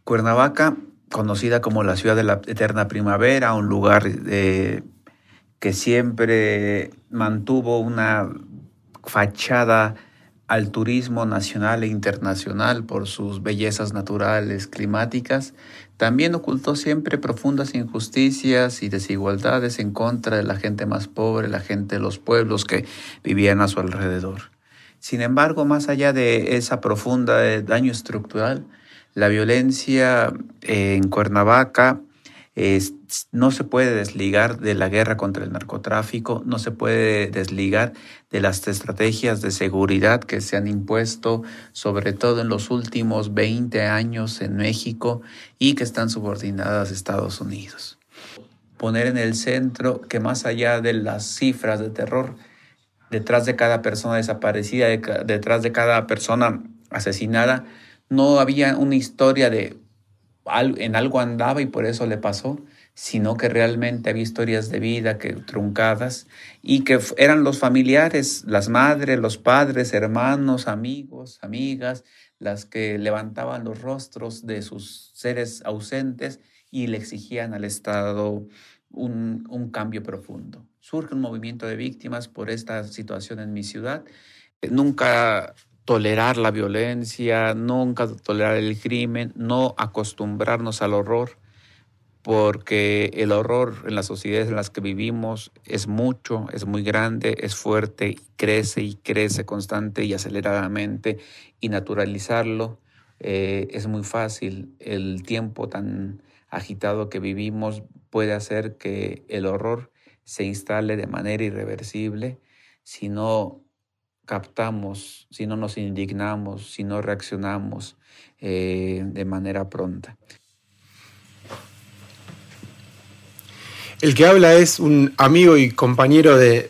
Cuernavaca, conocida como la ciudad de la eterna primavera, un lugar eh, que siempre mantuvo una fachada al turismo nacional e internacional por sus bellezas naturales, climáticas, también ocultó siempre profundas injusticias y desigualdades en contra de la gente más pobre, la gente de los pueblos que vivían a su alrededor. Sin embargo, más allá de esa profunda eh, daño estructural, la violencia eh, en Cuernavaca no se puede desligar de la guerra contra el narcotráfico, no se puede desligar de las estrategias de seguridad que se han impuesto, sobre todo en los últimos 20 años en México y que están subordinadas a Estados Unidos. Poner en el centro que más allá de las cifras de terror, detrás de cada persona desaparecida, detrás de cada persona asesinada, no había una historia de en algo andaba y por eso le pasó, sino que realmente había historias de vida que truncadas y que eran los familiares, las madres, los padres, hermanos, amigos, amigas, las que levantaban los rostros de sus seres ausentes y le exigían al Estado un, un cambio profundo. Surge un movimiento de víctimas por esta situación en mi ciudad. Nunca tolerar la violencia, nunca tolerar el crimen, no acostumbrarnos al horror, porque el horror en las sociedades en las que vivimos es mucho, es muy grande, es fuerte, crece y crece constante y aceleradamente, y naturalizarlo eh, es muy fácil. El tiempo tan agitado que vivimos puede hacer que el horror se instale de manera irreversible si no captamos, si no nos indignamos, si no reaccionamos eh, de manera pronta. El que habla es un amigo y compañero del,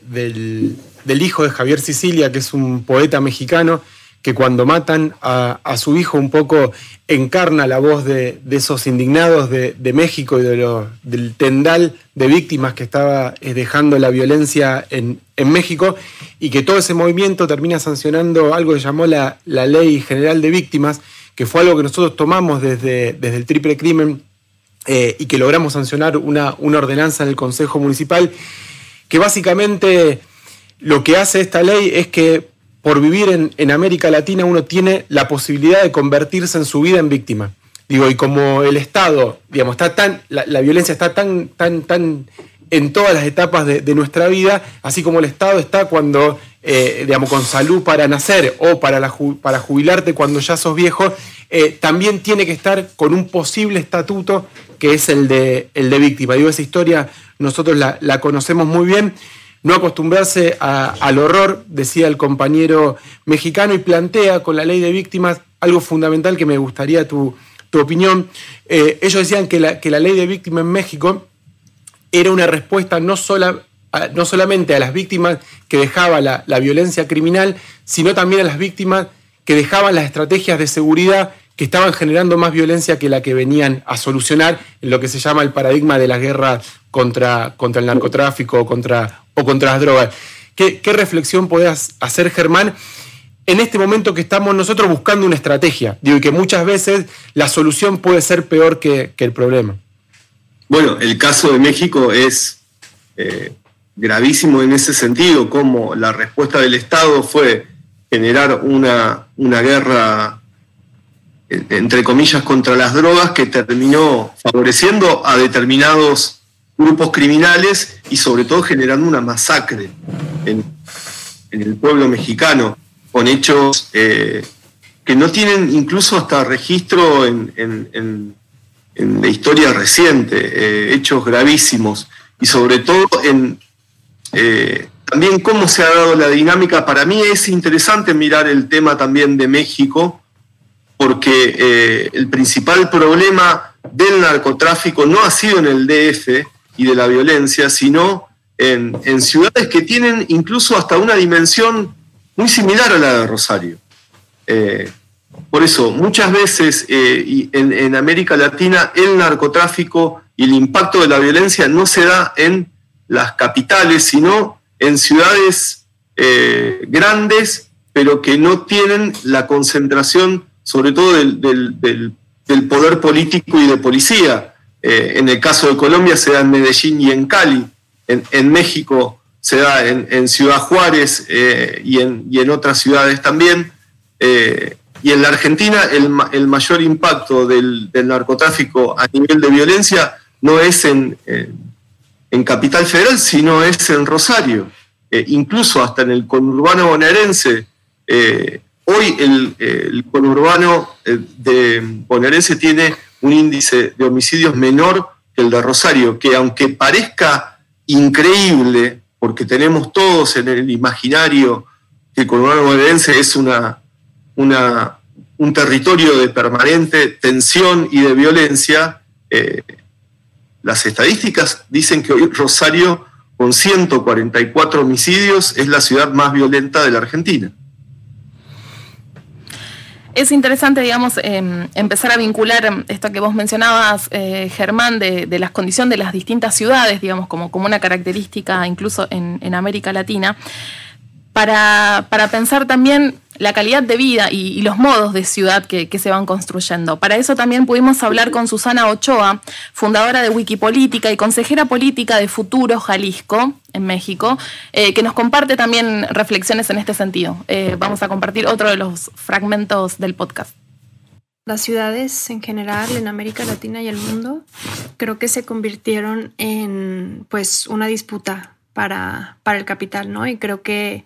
del, hijo de Javier Sicilia, que es un poeta mexicano que cuando matan a, su hijo un poco encarna la voz de, esos indignados de, México y de del tendal de víctimas que estaba eh, dejando la violencia en, México y que todo ese movimiento termina sancionando algo que llamó la, Ley General de Víctimas, que fue algo que nosotros tomamos desde, desde el triple crimen eh, y que logramos sancionar una, una ordenanza en el Consejo Municipal, que básicamente lo que hace esta ley es que por vivir en, América Latina uno tiene la posibilidad de convertirse en su vida en víctima. Digo, y como el Estado, digamos, está tan, la, violencia está tan, tan, tan en todas las etapas de, nuestra vida, así como el Estado está cuando, eh, digamos, con salud para nacer o para, la, para jubilarte cuando ya sos viejo, eh, también tiene que estar con un posible estatuto que es el de, el de víctima. Digo, esa historia nosotros la, la conocemos muy bien no acostumbrarse al horror, decía el compañero mexicano, y plantea con la ley de víctimas algo fundamental que me gustaría tu, opinión. Eh, ellos decían que la, que la, ley de víctimas en México era una respuesta no, sola, no solamente a las víctimas que dejaba la, la violencia criminal, sino también a las víctimas que dejaban las estrategias de seguridad que estaban generando más violencia que la que venían a solucionar en lo que se llama el paradigma de la guerra contra, contra el narcotráfico o contra, o contra las drogas. ¿Qué, reflexión podés hacer, Germán, en este momento que estamos nosotros buscando una estrategia? Digo, y que muchas veces la solución puede ser peor que, el problema. Bueno, el caso de México es, eh, gravísimo en ese sentido, como la respuesta del Estado fue generar una, una guerra, entre comillas, contra las drogas que terminó favoreciendo a determinados grupos criminales y sobre todo generando una masacre en, el pueblo mexicano, con hechos eh, que no tienen incluso hasta registro en, la historia reciente, eh, hechos gravísimos, y sobre todo en eh, también cómo se ha dado la dinámica. Para mí es interesante mirar el tema también de México, porque el principal problema del narcotráfico no ha sido en el DF, y de la violencia, sino en, ciudades que tienen incluso hasta una dimensión muy similar a la de Rosario. Eh, por eso, muchas veces eh, en, América Latina el narcotráfico y el impacto de la violencia no se da en las capitales, sino en ciudades eh, grandes, pero que no tienen la concentración, sobre todo del poder político y de policía. Eh, en el caso de Colombia se da en Medellín y en Cali. En, México se da en, Ciudad Juárez eh, y, en, otras ciudades también. Eh, y en la Argentina el, mayor impacto del, narcotráfico a nivel de violencia no es en, Capital Federal, sino es en Rosario. incluso hasta en el conurbano bonaerense. hoy el, el conurbano de bonaerense tiene un índice de homicidios menor que el de Rosario, que aunque parezca increíble, porque tenemos todos en el imaginario que el conurbano bonaerense es una, una, un territorio de permanente tensión y de violencia, eh, las estadísticas dicen que hoy Rosario, con 144 homicidios, es la ciudad más violenta de la Argentina es interesante, digamos, em, empezar a vincular esto que vos mencionabas, eh, Germán, de, la condición de las distintas ciudades, digamos, como, una característica incluso en América Latina para, pensar también la calidad de vida y, los modos de ciudad que, se van construyendo. Para eso también pudimos hablar con Susana Ochoa, fundadora de Wikipolítica y consejera política de Futuro Jalisco en México, eh, que nos comparte también reflexiones en este sentido. Eh, vamos a compartir otro de los fragmentos del podcast. Las ciudades en general en América Latina y el mundo creo que se convirtieron en pues una disputa para, para el capital, ¿no? Y creo que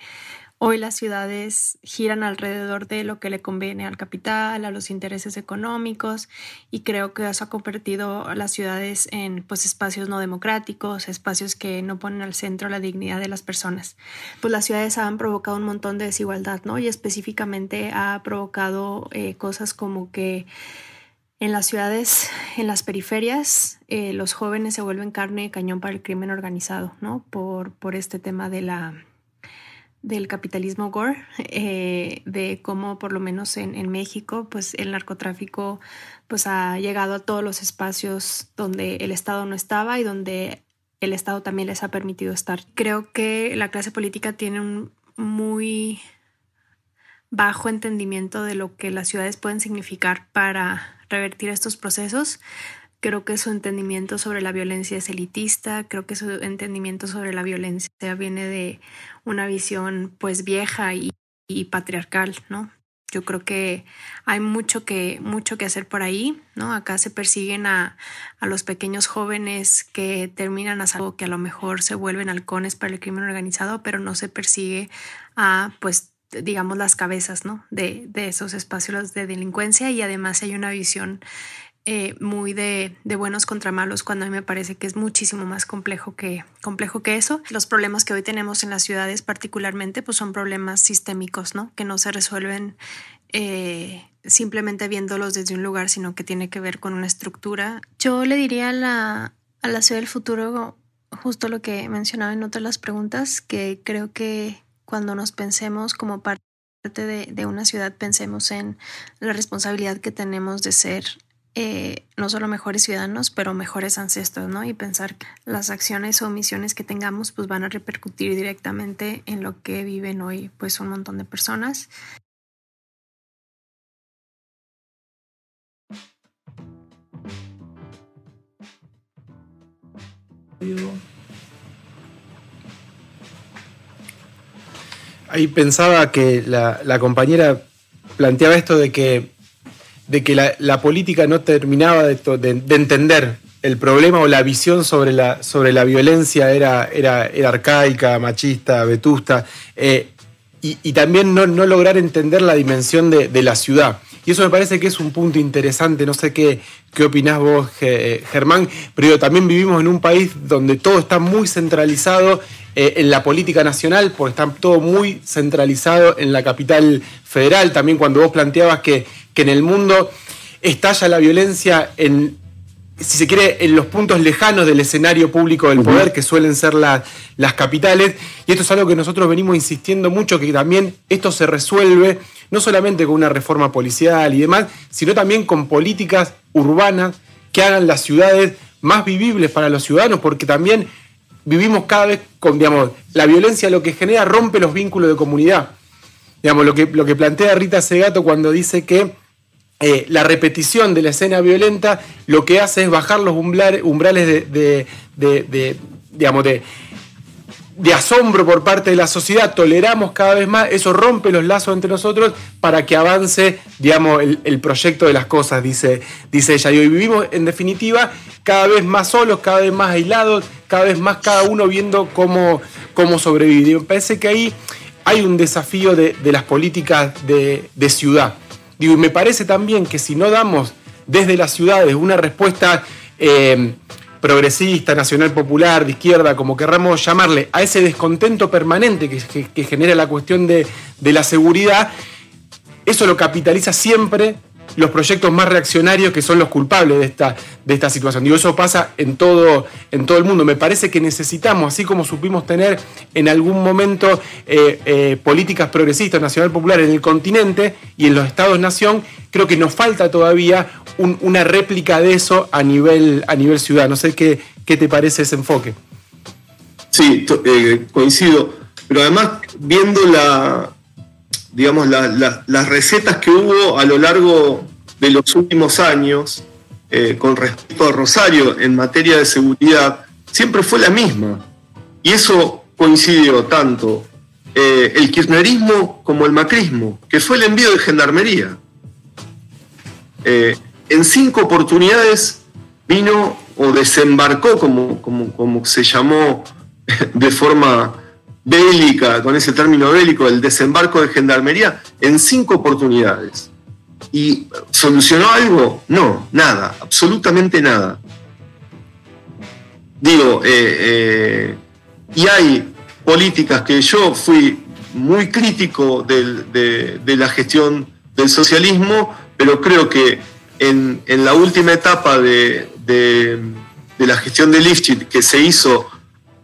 hoy las ciudades giran alrededor de lo que le conviene al capital, a los intereses económicos, y creo que eso ha convertido a las ciudades en pues, espacios no democráticos, espacios que no ponen al centro la dignidad de las personas. Pues las ciudades han provocado un montón de desigualdad, ¿no? Y específicamente ha provocado eh, cosas como que en las ciudades, en las periferias, eh, los jóvenes se vuelven carne de cañón para el crimen organizado, ¿no? Por, por este tema de la, del capitalismo gore, eh, de cómo por lo menos en, en, México, pues el narcotráfico pues ha llegado a todos los espacios donde el Estado no estaba y donde el Estado también les ha permitido estar. Creo que la clase política tiene un muy bajo entendimiento de lo que las ciudades pueden significar para revertir estos procesos. Creo que su entendimiento sobre la violencia es elitista, creo que su entendimiento sobre la violencia viene de una visión pues vieja y, patriarcal, ¿no? Yo creo que hay mucho que, mucho que hacer por ahí, ¿no? Acá se persiguen a, a los pequeños jóvenes que terminan a salvo, que a lo mejor se vuelven halcones para el crimen organizado, pero no se persigue a, pues, digamos, las cabezas ¿no? de, de, esos espacios de delincuencia y además hay una visión eh, muy de, de, buenos contra malos cuando a mí me parece que es muchísimo más complejo que, complejo que eso. Los problemas que hoy tenemos en las ciudades particularmente pues son problemas sistémicos, ¿no? Que no se resuelven eh, simplemente viéndolos desde un lugar, sino que tiene que ver con una estructura. Yo le diría a la, a la ciudad del futuro justo lo que mencionaba en otras las preguntas, que creo que cuando nos pensemos como parte de, una ciudad, pensemos en la responsabilidad que tenemos de ser eh, no solo mejores ciudadanos, pero mejores ancestros, ¿no? Y pensar que las acciones o misiones que tengamos pues van a repercutir directamente en lo que viven hoy pues un montón de personas. Ahí pensaba que la, compañera planteaba esto de que, de que la, política no terminaba de, entender el problema o la visión sobre la, sobre la violencia era, era, era arcaica, machista, vetusta, eh, y, también no, lograr entender la dimensión de, la ciudad. Y eso me parece que es un punto interesante, no sé qué, qué opinás vos, Germán, pero también vivimos en un país donde todo está muy centralizado eh, en la política nacional, porque está todo muy centralizado en la capital federal. También cuando vos planteabas que, que en el mundo estalla la violencia en, si se quiere, en los puntos lejanos del escenario público del poder, que suelen ser las capitales. Y esto es algo que nosotros venimos insistiendo mucho, que también esto se resuelve no solamente con una reforma policial y demás, sino también con políticas urbanas que hagan las ciudades más vivibles para los ciudadanos, porque también vivimos cada vez con, digamos, la violencia lo que genera rompe los vínculos de comunidad. Digamos, lo que, lo que plantea Rita Segato cuando dice que eh, la repetición de la escena violenta lo que hace es bajar los umbrales de, de, digamos, de, de asombro por parte de la sociedad, toleramos cada vez más, eso rompe los lazos entre nosotros para que avance, digamos, el, proyecto de las cosas, dice, dice ella. Y hoy vivimos, en definitiva, cada vez más solos, cada vez más aislados, cada vez más cada uno viendo cómo, cómo sobrevivir. Me parece que ahí hay un desafío de, las políticas de, ciudad. Digo, y me parece también que si no damos desde las ciudades una respuesta... Eh, progresista, nacional popular, de izquierda, como querramos llamarle, a ese descontento permanente que, genera la cuestión de, la seguridad, eso lo capitaliza siempre los proyectos más reaccionarios que son los culpables de esta, de esta situación. Digo, eso pasa en todo, en todo el mundo. Me parece que necesitamos, así como supimos tener en algún momento eh, eh, políticas progresistas, nacional popular en el continente y en los estados-nación, creo que nos falta todavía una réplica de eso a nivel, a nivel ciudad. No sé qué, qué te parece ese enfoque. Sí, eh, coincido. Pero además, viendo la, digamos, las recetas que hubo a lo largo de los últimos años eh, con respecto a Rosario en materia de seguridad, siempre fue la misma. Y eso coincidió tanto eh, el kirchnerismo como el macrismo, que fue el envío de gendarmería. Eh, en cinco oportunidades vino o desembarcó, como, como, como se llamó de forma bélica, con ese término bélico, el desembarco de gendarmería, en cinco oportunidades. ¿Y solucionó algo? No, nada, absolutamente nada. Digo, eh, eh, y hay políticas que yo fui muy crítico de, la gestión del socialismo, pero creo que en, la última etapa de, la gestión de Lifchit que se hizo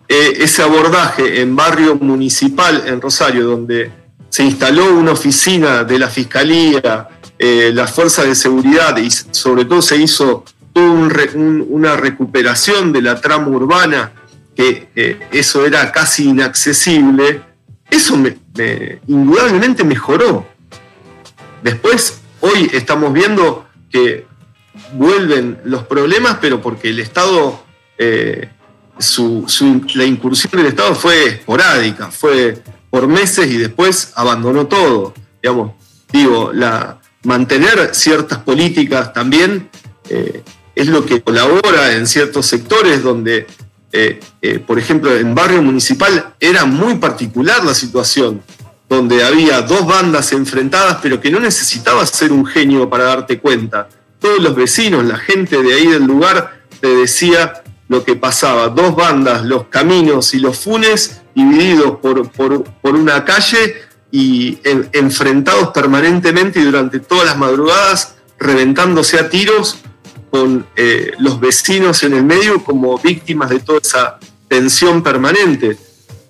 eh, ese abordaje en barrio municipal en Rosario, donde se instaló una oficina de la Fiscalía, eh, las fuerzas de seguridad y sobre todo se hizo una recuperación de la trama urbana, que eh, eso era casi inaccesible, eso indudablemente mejoró. Después, hoy estamos viendo que vuelven los problemas, pero porque el Estado la incursión del Estado fue esporádica, fue por meses y después abandonó todo. Digamos, digo, la, mantener ciertas políticas también eh, es lo que colabora en ciertos sectores donde, eh, eh, por ejemplo, en barrio municipal era muy particular la situación, donde había dos bandas enfrentadas, pero que no necesitabas ser un genio para darte cuenta. Todos los vecinos, la gente de ahí del lugar, te decía lo que pasaba. Dos bandas, los caminos y los funes, divididos por, por, una calle y enfrentados permanentemente y durante todas las madrugadas, reventándose a tiros con eh, los vecinos en el medio como víctimas de toda esa tensión permanente.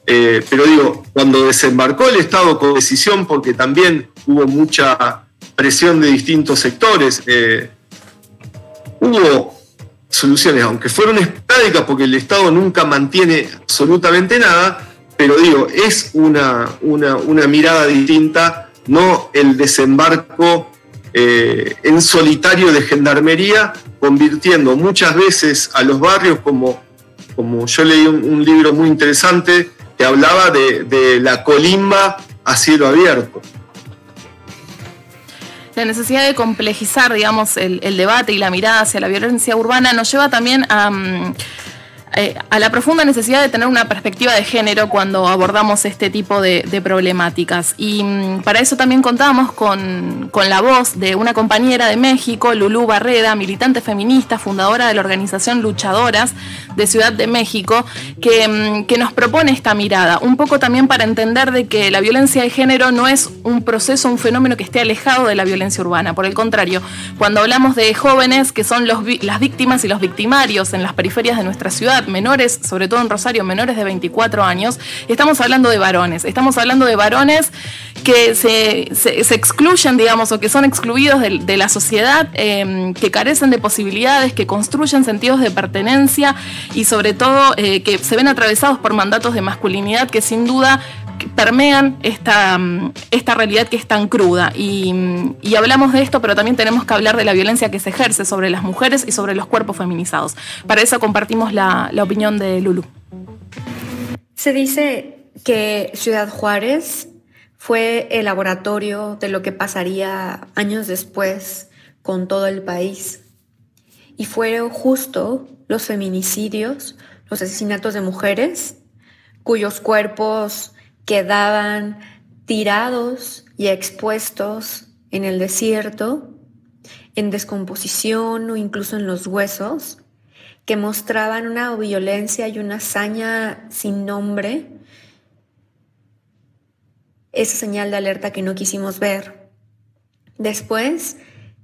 Eh, pero digo, cuando desembarcó el Estado con decisión, porque también hubo mucha presión de distintos sectores, eh, hubo soluciones, aunque fueron esporádicas porque el Estado nunca mantiene absolutamente nada, pero digo, es una, una, mirada distinta, no el desembarco eh, en solitario de gendarmería, convirtiendo muchas veces a los barrios como, como yo leí un, libro muy interesante que hablaba de, la colimba a cielo abierto. La necesidad de complejizar, digamos, el, debate y la mirada hacia la violencia urbana nos lleva también a... Mm, eh, a la profunda necesidad de tener una perspectiva de género cuando abordamos este tipo de, problemáticas. Y mm, para eso también contábamos con, la voz de una compañera de México, Lulú Barreda, militante feminista, fundadora de la organización Luchadoras de Ciudad de México, que, mm, que nos propone esta mirada, un poco también para entender de que la violencia de género no es un proceso, un fenómeno que esté alejado de la violencia urbana. Por el contrario, cuando hablamos de jóvenes que son los, las víctimas y los victimarios en las periferias de nuestra ciudad, menores, sobre todo en Rosario, menores de 24 años, estamos hablando de varones. Estamos hablando de varones que se, excluyen, digamos, o que son excluidos de, la sociedad, em, que carecen de posibilidades, que construyen sentidos de pertenencia y sobre todo eh, que se ven atravesados por mandatos de masculinidad que sin duda permean esta, esta realidad que es tan cruda. Y, hablamos de esto, pero también tenemos que hablar de la violencia que se ejerce sobre las mujeres y sobre los cuerpos feminizados. Para eso compartimos la, la opinión de Lulu. Se dice que Ciudad Juárez fue el laboratorio de lo que pasaría años después con todo el país. Y fueron justo los feminicidios, los asesinatos de mujeres, cuyos cuerpos quedaban tirados y expuestos en el desierto, en descomposición o incluso en los huesos, que mostraban una violencia y una hazaña sin nombre, esa señal de alerta que no quisimos ver. Después,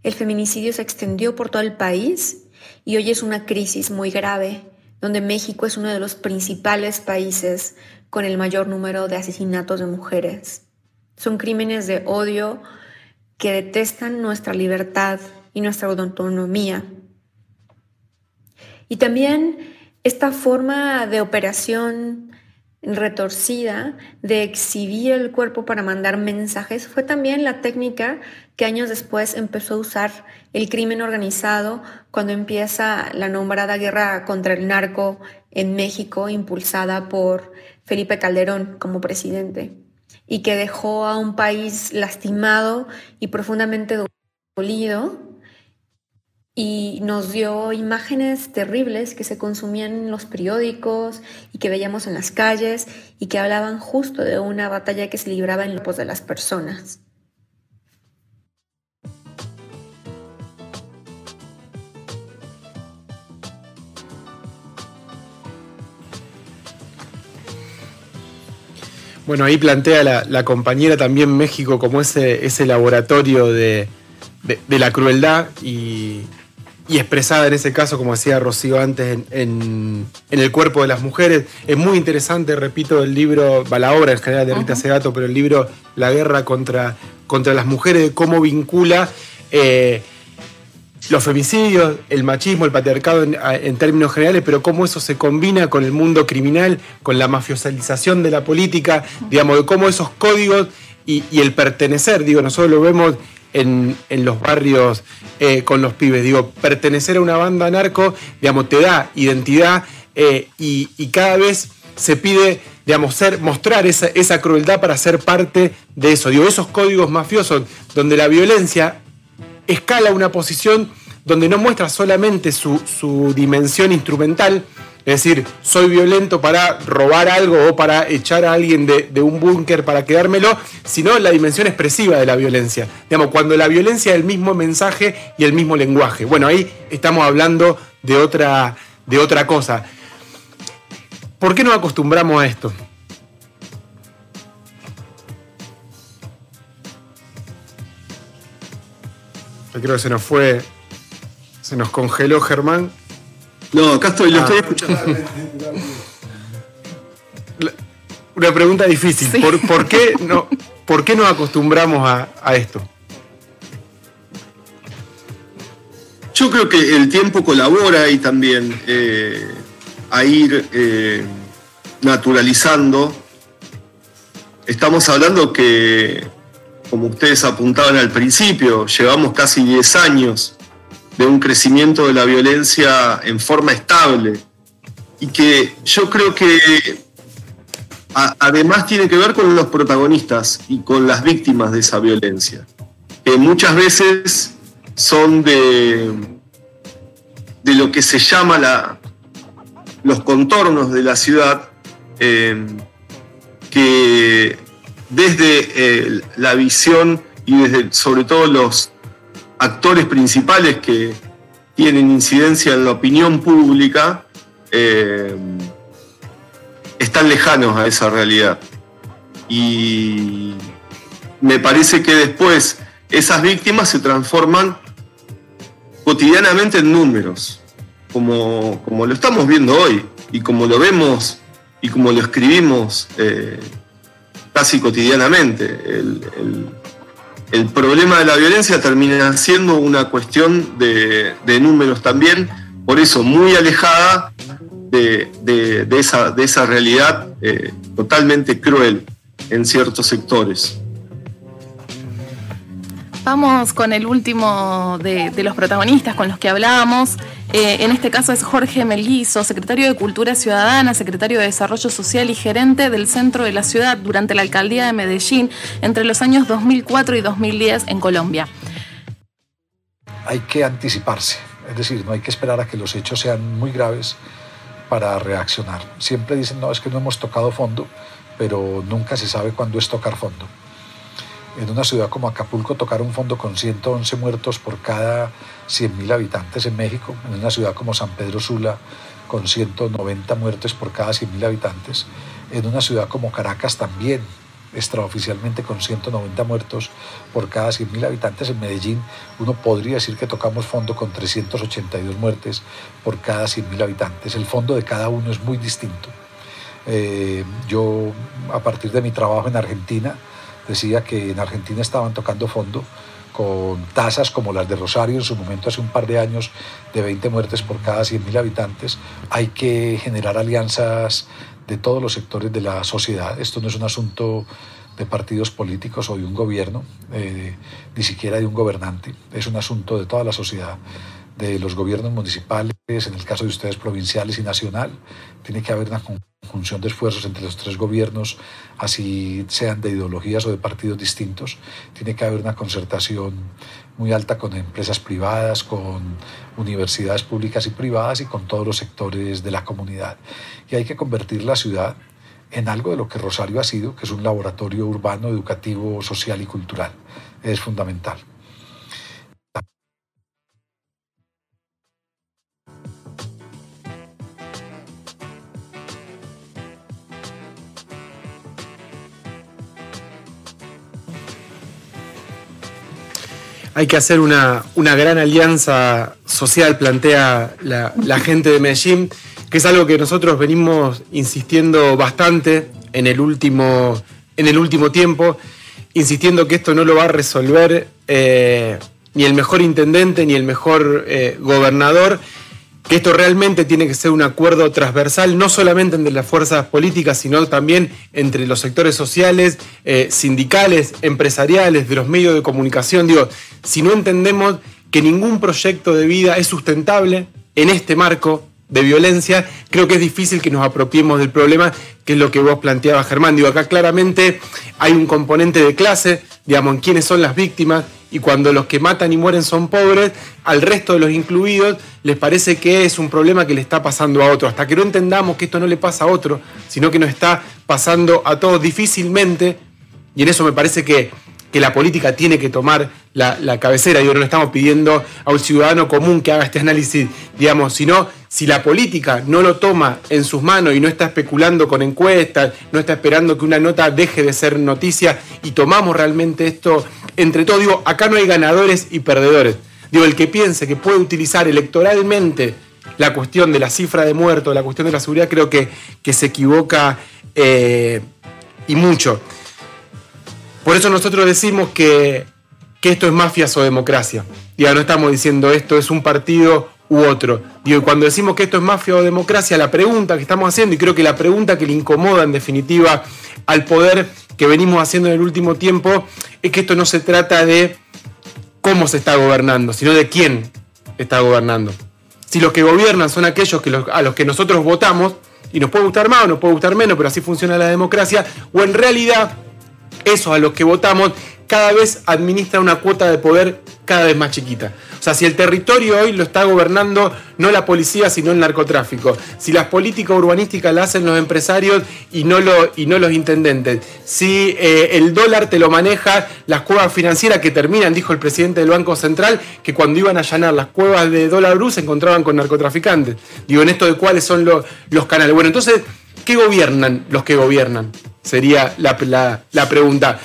el feminicidio se extendió por todo el país y hoy es una crisis muy grave, donde México es uno de los principales países con el mayor número de asesinatos de mujeres. Son crímenes de odio que detestan nuestra libertad y nuestra autonomía. Y también esta forma de operación retorcida de exhibir el cuerpo para mandar mensajes fue también la técnica que años después empezó a usar el crimen organizado cuando empieza la nombrada guerra contra el narco en México impulsada por Felipe Calderón como presidente y que dejó a un país lastimado y profundamente dolido y nos dio imágenes terribles que se consumían en los periódicos y que veíamos en las calles y que hablaban justo de una batalla que se libraba en los de las personas. Bueno, ahí plantea la, compañera también México como ese, ese laboratorio de, la crueldad y, expresada en ese caso, como decía Rocío antes, en, el cuerpo de las mujeres. Es muy interesante, repito, el libro, va la obra en general de Rita Segato, pero el libro La guerra contra, contra las mujeres, de cómo vincula eh, los femicidios, el machismo, el patriarcado en, términos generales, pero cómo eso se combina con el mundo criminal, con la mafiosalización de la política, digamos, de cómo esos códigos y, el pertenecer, digo, nosotros lo vemos en, los barrios eh, con los pibes, digo, pertenecer a una banda narco, digamos, te da identidad eh, y, cada vez se pide, digamos, ser, mostrar esa, esa crueldad para ser parte de eso, digo, esos códigos mafiosos donde la violencia escala una posición donde no muestra solamente su, dimensión instrumental, es decir, soy violento para robar algo o para echar a alguien de, un búnker para quedármelo, sino la dimensión expresiva de la violencia. Digamos, cuando la violencia es el mismo mensaje y el mismo lenguaje. Bueno, ahí estamos hablando de otra, de otra cosa. ¿Por qué nos acostumbramos a esto? Yo creo que se nos fue se nos congeló Germán. No, acá estoy, lo estoy ah. escuchando. Una pregunta difícil. ¿Por, qué no, ¿Por qué nos acostumbramos a, esto? Yo creo que el tiempo colabora ahí también eh, a ir eh, naturalizando. Estamos hablando que, como ustedes apuntaban al principio, llevamos casi 10 años de un crecimiento de la violencia en forma estable y que yo creo que además tiene que ver con los protagonistas y con las víctimas de esa violencia, que muchas veces son de, de lo que se llama la, los contornos de la ciudad, eh, que desde eh, la visión y desde sobre todo los actores principales que tienen incidencia en la opinión pública, eh, están lejanos a esa realidad. Y me parece que después esas víctimas se transforman cotidianamente en números, como, como lo estamos viendo hoy y como lo vemos y como lo escribimos eh, casi cotidianamente. El, problema de la violencia termina siendo una cuestión de, de números también, por eso muy alejada de, esa, de esa, realidad eh, totalmente cruel en ciertos sectores. Vamos con el último de, los protagonistas con los que hablábamos. Eh, en este caso es Jorge Melguizo, secretario de Cultura Ciudadana, secretario de Desarrollo Social y gerente del centro de la ciudad durante la alcaldía de Medellín entre los años 2004 y 2010 en Colombia. Hay que anticiparse, es decir, no hay que esperar a que los hechos sean muy graves para reaccionar. Siempre dicen, no, es que no hemos tocado fondo, pero nunca se sabe cuándo es tocar fondo. En una ciudad como Acapulco tocar un fondo con 111 muertos por cada 100.000 habitantes en México, en una ciudad como San Pedro Sula con 190 muertos por cada 100.000 habitantes, en una ciudad como Caracas también extraoficialmente con 190 muertos por cada 100.000 habitantes. En Medellín uno podría decir que tocamos fondo con 382 muertes por cada 100.000 habitantes. El fondo de cada uno es muy distinto. Eh, yo a partir de mi trabajo en Argentina decía que en Argentina estaban tocando fondo con tasas como las de Rosario en su momento hace un par de años de 20 muertes por cada 100.000 habitantes. Hay que generar alianzas de todos los sectores de la sociedad. Esto no es un asunto de partidos políticos o de un gobierno, eh, ni siquiera de un gobernante. Es un asunto de toda la sociedad, de los gobiernos municipales, en el caso de ustedes provinciales y nacional. Tiene que haber una conjunción de esfuerzos entre los tres gobiernos, así sean de ideologías o de partidos distintos. Tiene que haber una concertación muy alta con empresas privadas, con universidades públicas y privadas y con todos los sectores de la comunidad. Y hay que convertir la ciudad en algo de lo que Rosario ha sido, que es un laboratorio urbano, educativo, social y cultural. Es fundamental. Hay que hacer una, gran alianza social, plantea la, gente de Medellín, que es algo que nosotros venimos insistiendo bastante en el último, en el último tiempo, insistiendo que esto no lo va a resolver eh, ni el mejor intendente ni el mejor eh, gobernador, que esto realmente tiene que ser un acuerdo transversal, no solamente entre las fuerzas políticas, sino también entre los sectores sociales, eh, sindicales, empresariales, de los medios de comunicación. Digo, si no entendemos que ningún proyecto de vida es sustentable en este marco de violencia, creo que es difícil que nos apropiemos del problema, que es lo que vos planteabas, Germán. Digo, acá claramente hay un componente de clase, digamos, en quiénes son las víctimas, y cuando los que matan y mueren son pobres, al resto de los incluidos les parece que es un problema que le está pasando a otro. Hasta que no entendamos que esto no le pasa a otro, sino que nos está pasando a todos difícilmente, y en eso me parece que, la política tiene que tomar la, cabecera. Yo no le estamos pidiendo a un ciudadano común que haga este análisis, digamos, sino si la política no lo toma en sus manos y no está especulando con encuestas, no está esperando que una nota deje de ser noticia y tomamos realmente esto entre todos, digo, acá no hay ganadores y perdedores. Digo, el que piense que puede utilizar electoralmente la cuestión de la cifra de muertos, la cuestión de la seguridad, creo que, que se equivoca eh, y mucho. Por eso nosotros decimos que, esto es mafias o democracia. Digo, no estamos diciendo esto es un partido u otro. Digo, cuando decimos que esto es mafia o democracia, la pregunta que estamos haciendo, y creo que la pregunta que le incomoda en definitiva al poder que venimos haciendo en el último tiempo, es que esto no se trata de cómo se está gobernando, sino de quién está gobernando. Si los que gobiernan son aquellos que a los que nosotros votamos, y nos puede gustar más o nos puede gustar menos, pero así funciona la democracia, o en realidad esos a los que votamos cada vez administra una cuota de poder cada vez más chiquita. O sea, si el territorio hoy lo está gobernando no la policía, sino el narcotráfico, si las políticas urbanísticas las hacen los empresarios y no, lo, y no los intendentes, si eh, el dólar te lo maneja las cuevas financieras que terminan, dijo el presidente del Banco Central, que cuando iban a allanar las cuevas de dólar blue se encontraban con narcotraficantes. Digo, en esto de cuáles son los, los canales. Bueno, entonces, ¿qué gobiernan los que gobiernan? Sería la, la pregunta.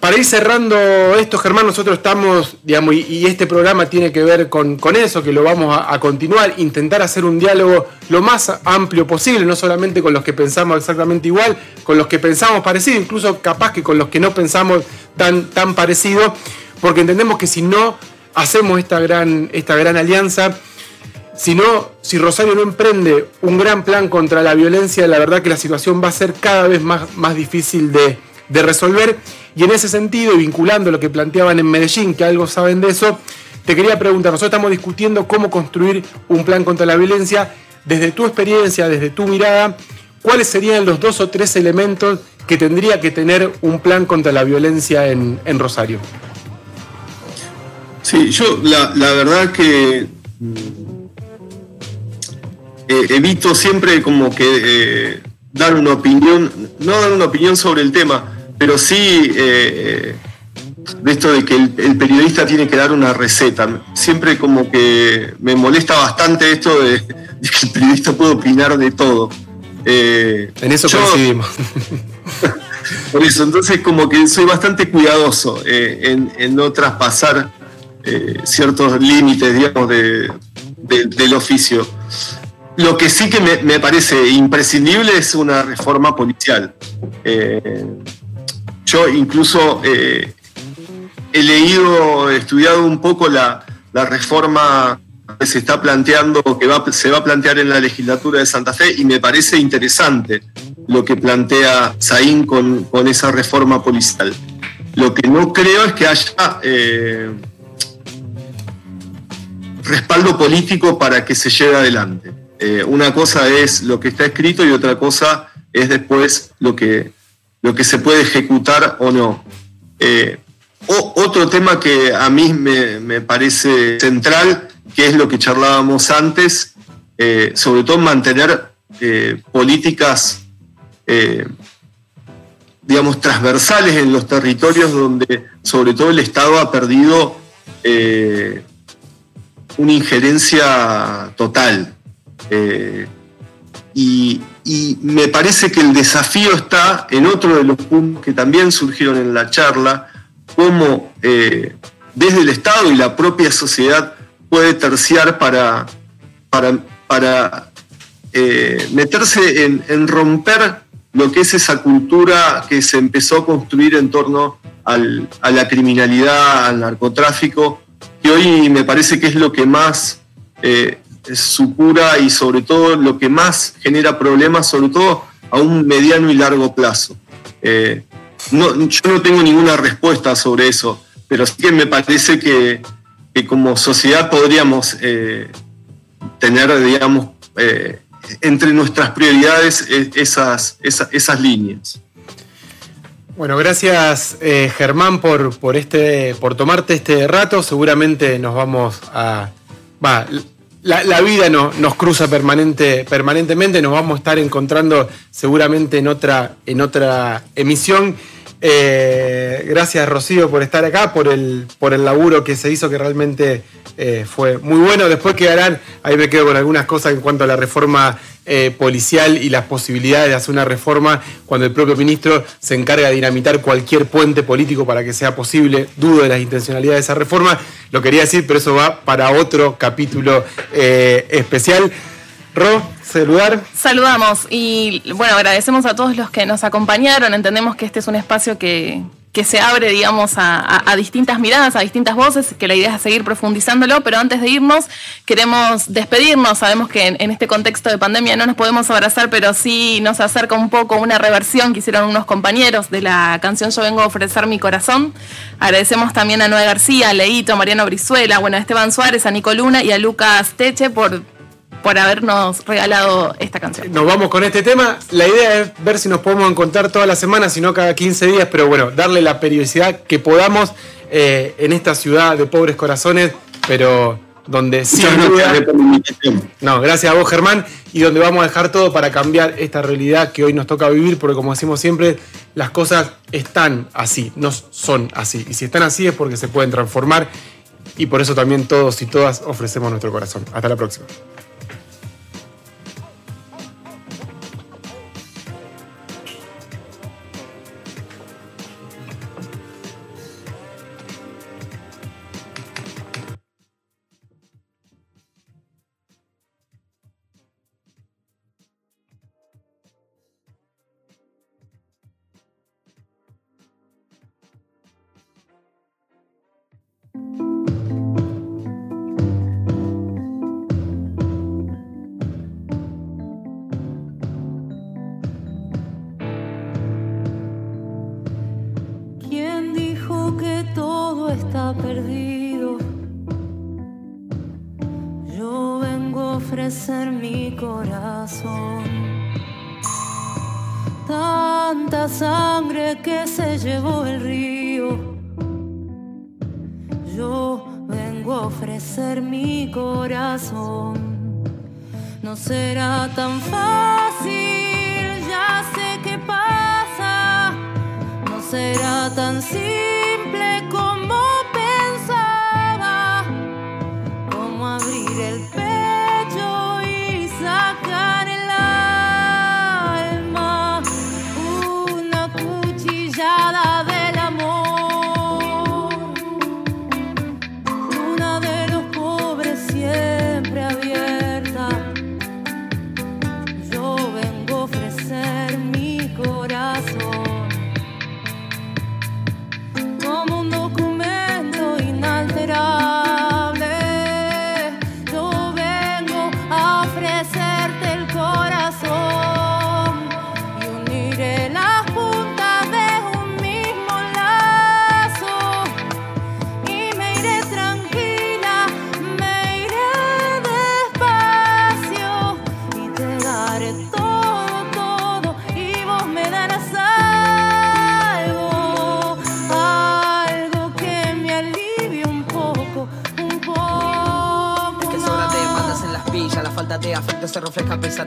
Para ir cerrando esto, Germán, nosotros estamos, digamos, y, este programa tiene que ver con, eso, que lo vamos a, continuar, intentar hacer un diálogo lo más amplio posible, no solamente con los que pensamos exactamente igual, con los que pensamos parecido, incluso capaz que con los que no pensamos tan, tan parecido, porque entendemos que si no hacemos esta gran, esta gran alianza, si no, si Rosario no emprende un gran plan contra la violencia, la verdad que la situación va a ser cada vez más, más difícil de, de resolver. Y en ese sentido, y vinculando lo que planteaban en Medellín, que algo saben de eso, te quería preguntar, nosotros estamos discutiendo cómo construir un plan contra la violencia. Desde tu experiencia, desde tu mirada, ¿cuáles serían los dos o tres elementos que tendría que tener un plan contra la violencia en, Rosario? Sí, yo la, verdad que eh, evito siempre como que eh, dar una opinión, no dar una opinión sobre el tema, pero sí eh, de esto de que el, periodista tiene que dar una receta. Siempre como que me molesta bastante esto de, que el periodista puede opinar de todo. Eh, en eso coincidimos. Por eso, entonces como que soy bastante cuidadoso eh, en, no traspasar ciertos límites, digamos, del oficio. Lo que sí que me, parece imprescindible es una reforma policial. Yo incluso eh, he leído, estudiado un poco la, reforma que se está planteando, que se va a plantear en la legislatura de Santa Fe, y me parece interesante lo que plantea Saín con, esa reforma policial. Lo que no creo es que haya eh, respaldo político para que se lleve adelante. Eh, una cosa es lo que está escrito y otra cosa es después lo que, lo que se puede ejecutar o no. Eh, otro tema que a mí me, parece central, que es lo que charlábamos antes, eh, sobre todo mantener políticas, digamos, transversales en los territorios donde sobre todo el Estado ha perdido una injerencia total. Y, y me parece que el desafío está en otro de los puntos que también surgieron en la charla, cómo eh, desde el Estado y la propia sociedad puede terciar para, para, eh, meterse en, romper lo que es esa cultura que se empezó a construir en torno a la criminalidad, al narcotráfico, que hoy me parece que es lo que más eh, su cura y sobre todo lo que más genera problemas, sobre todo a un mediano y largo plazo. Eh, no, yo no tengo ninguna respuesta sobre eso, pero sí que me parece que, como sociedad podríamos eh, tener, digamos, eh, entre nuestras prioridades esas, esas, líneas. Bueno, gracias Germán por, por, este, por tomarte este rato. Seguramente nos vamos a la, vida no, nos cruza permanente, permanentemente, nos vamos a estar encontrando seguramente en otra, en otra emisión. Eh, gracias Rocío por estar acá, por el, por el laburo que se hizo, que realmente eh, fue muy bueno. Después quedarán, ahí me quedo con algunas cosas en cuanto a la reforma eh, policial y las posibilidades de hacer una reforma cuando el propio ministro se encarga de dinamitar cualquier puente político para que sea posible. Dudo de las intencionalidades de esa reforma. Lo quería decir, pero eso va para otro capítulo especial. Ro, saludar. Saludamos y bueno, agradecemos a todos los que nos acompañaron. Entendemos que este es un espacio que, se abre, digamos, a, distintas miradas, a distintas voces, que la idea es seguir profundizándolo, pero antes de irnos, queremos despedirnos. Sabemos que en, este contexto de pandemia no nos podemos abrazar, pero sí nos acerca un poco una reversión que hicieron unos compañeros de la canción Yo vengo a ofrecer mi corazón. Agradecemos también a Noé García, a Leito, a Mariano Brizuela, bueno, a Esteban Suárez, a Nico Luna y a Lucas Teche por por habernos regalado esta canción. Nos vamos con este tema. La idea es ver si nos podemos encontrar todas las semanas, si no cada 15 días, pero bueno, darle la periodicidad que podamos eh, en esta ciudad de pobres corazones, pero donde duda. No, gracias a vos, Germán, y donde vamos a dejar todo para cambiar esta realidad que hoy nos toca vivir, porque como decimos siempre, las cosas están así, no son así. Y si están así es porque se pueden transformar, y por eso también todos y todas ofrecemos nuestro corazón. Hasta la próxima.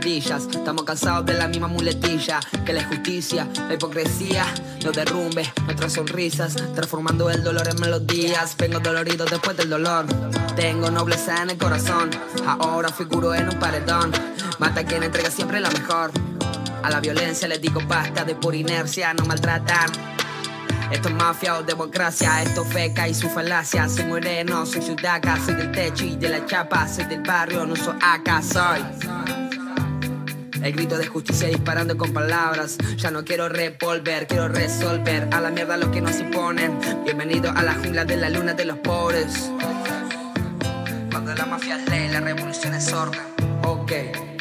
Estamos cansados de la misma muletilla que la injusticia, la hipocresía, los derrumbes, nuestras sonrisas, transformando el dolor en melodías. Vengo dolorido después del dolor. Tengo nobleza en el corazón. Ahora figuro en un paredón. Mata quien entrega siempre la mejor. A la violencia les digo basta de por inercia, no maltratan. Esto es mafia o democracia, esto feca y su falacia. Soy moreno, soy sudaca, soy del techo y de la chapa, soy del barrio, no soy acá, soy. El grito de justicia disparando con palabras. Ya no quiero revolver, quiero resolver. A la mierda lo que nos imponen. Bienvenido a la jungla de la luna de los pobres. Cuando la mafia es ley, la revolución es orden. Ok.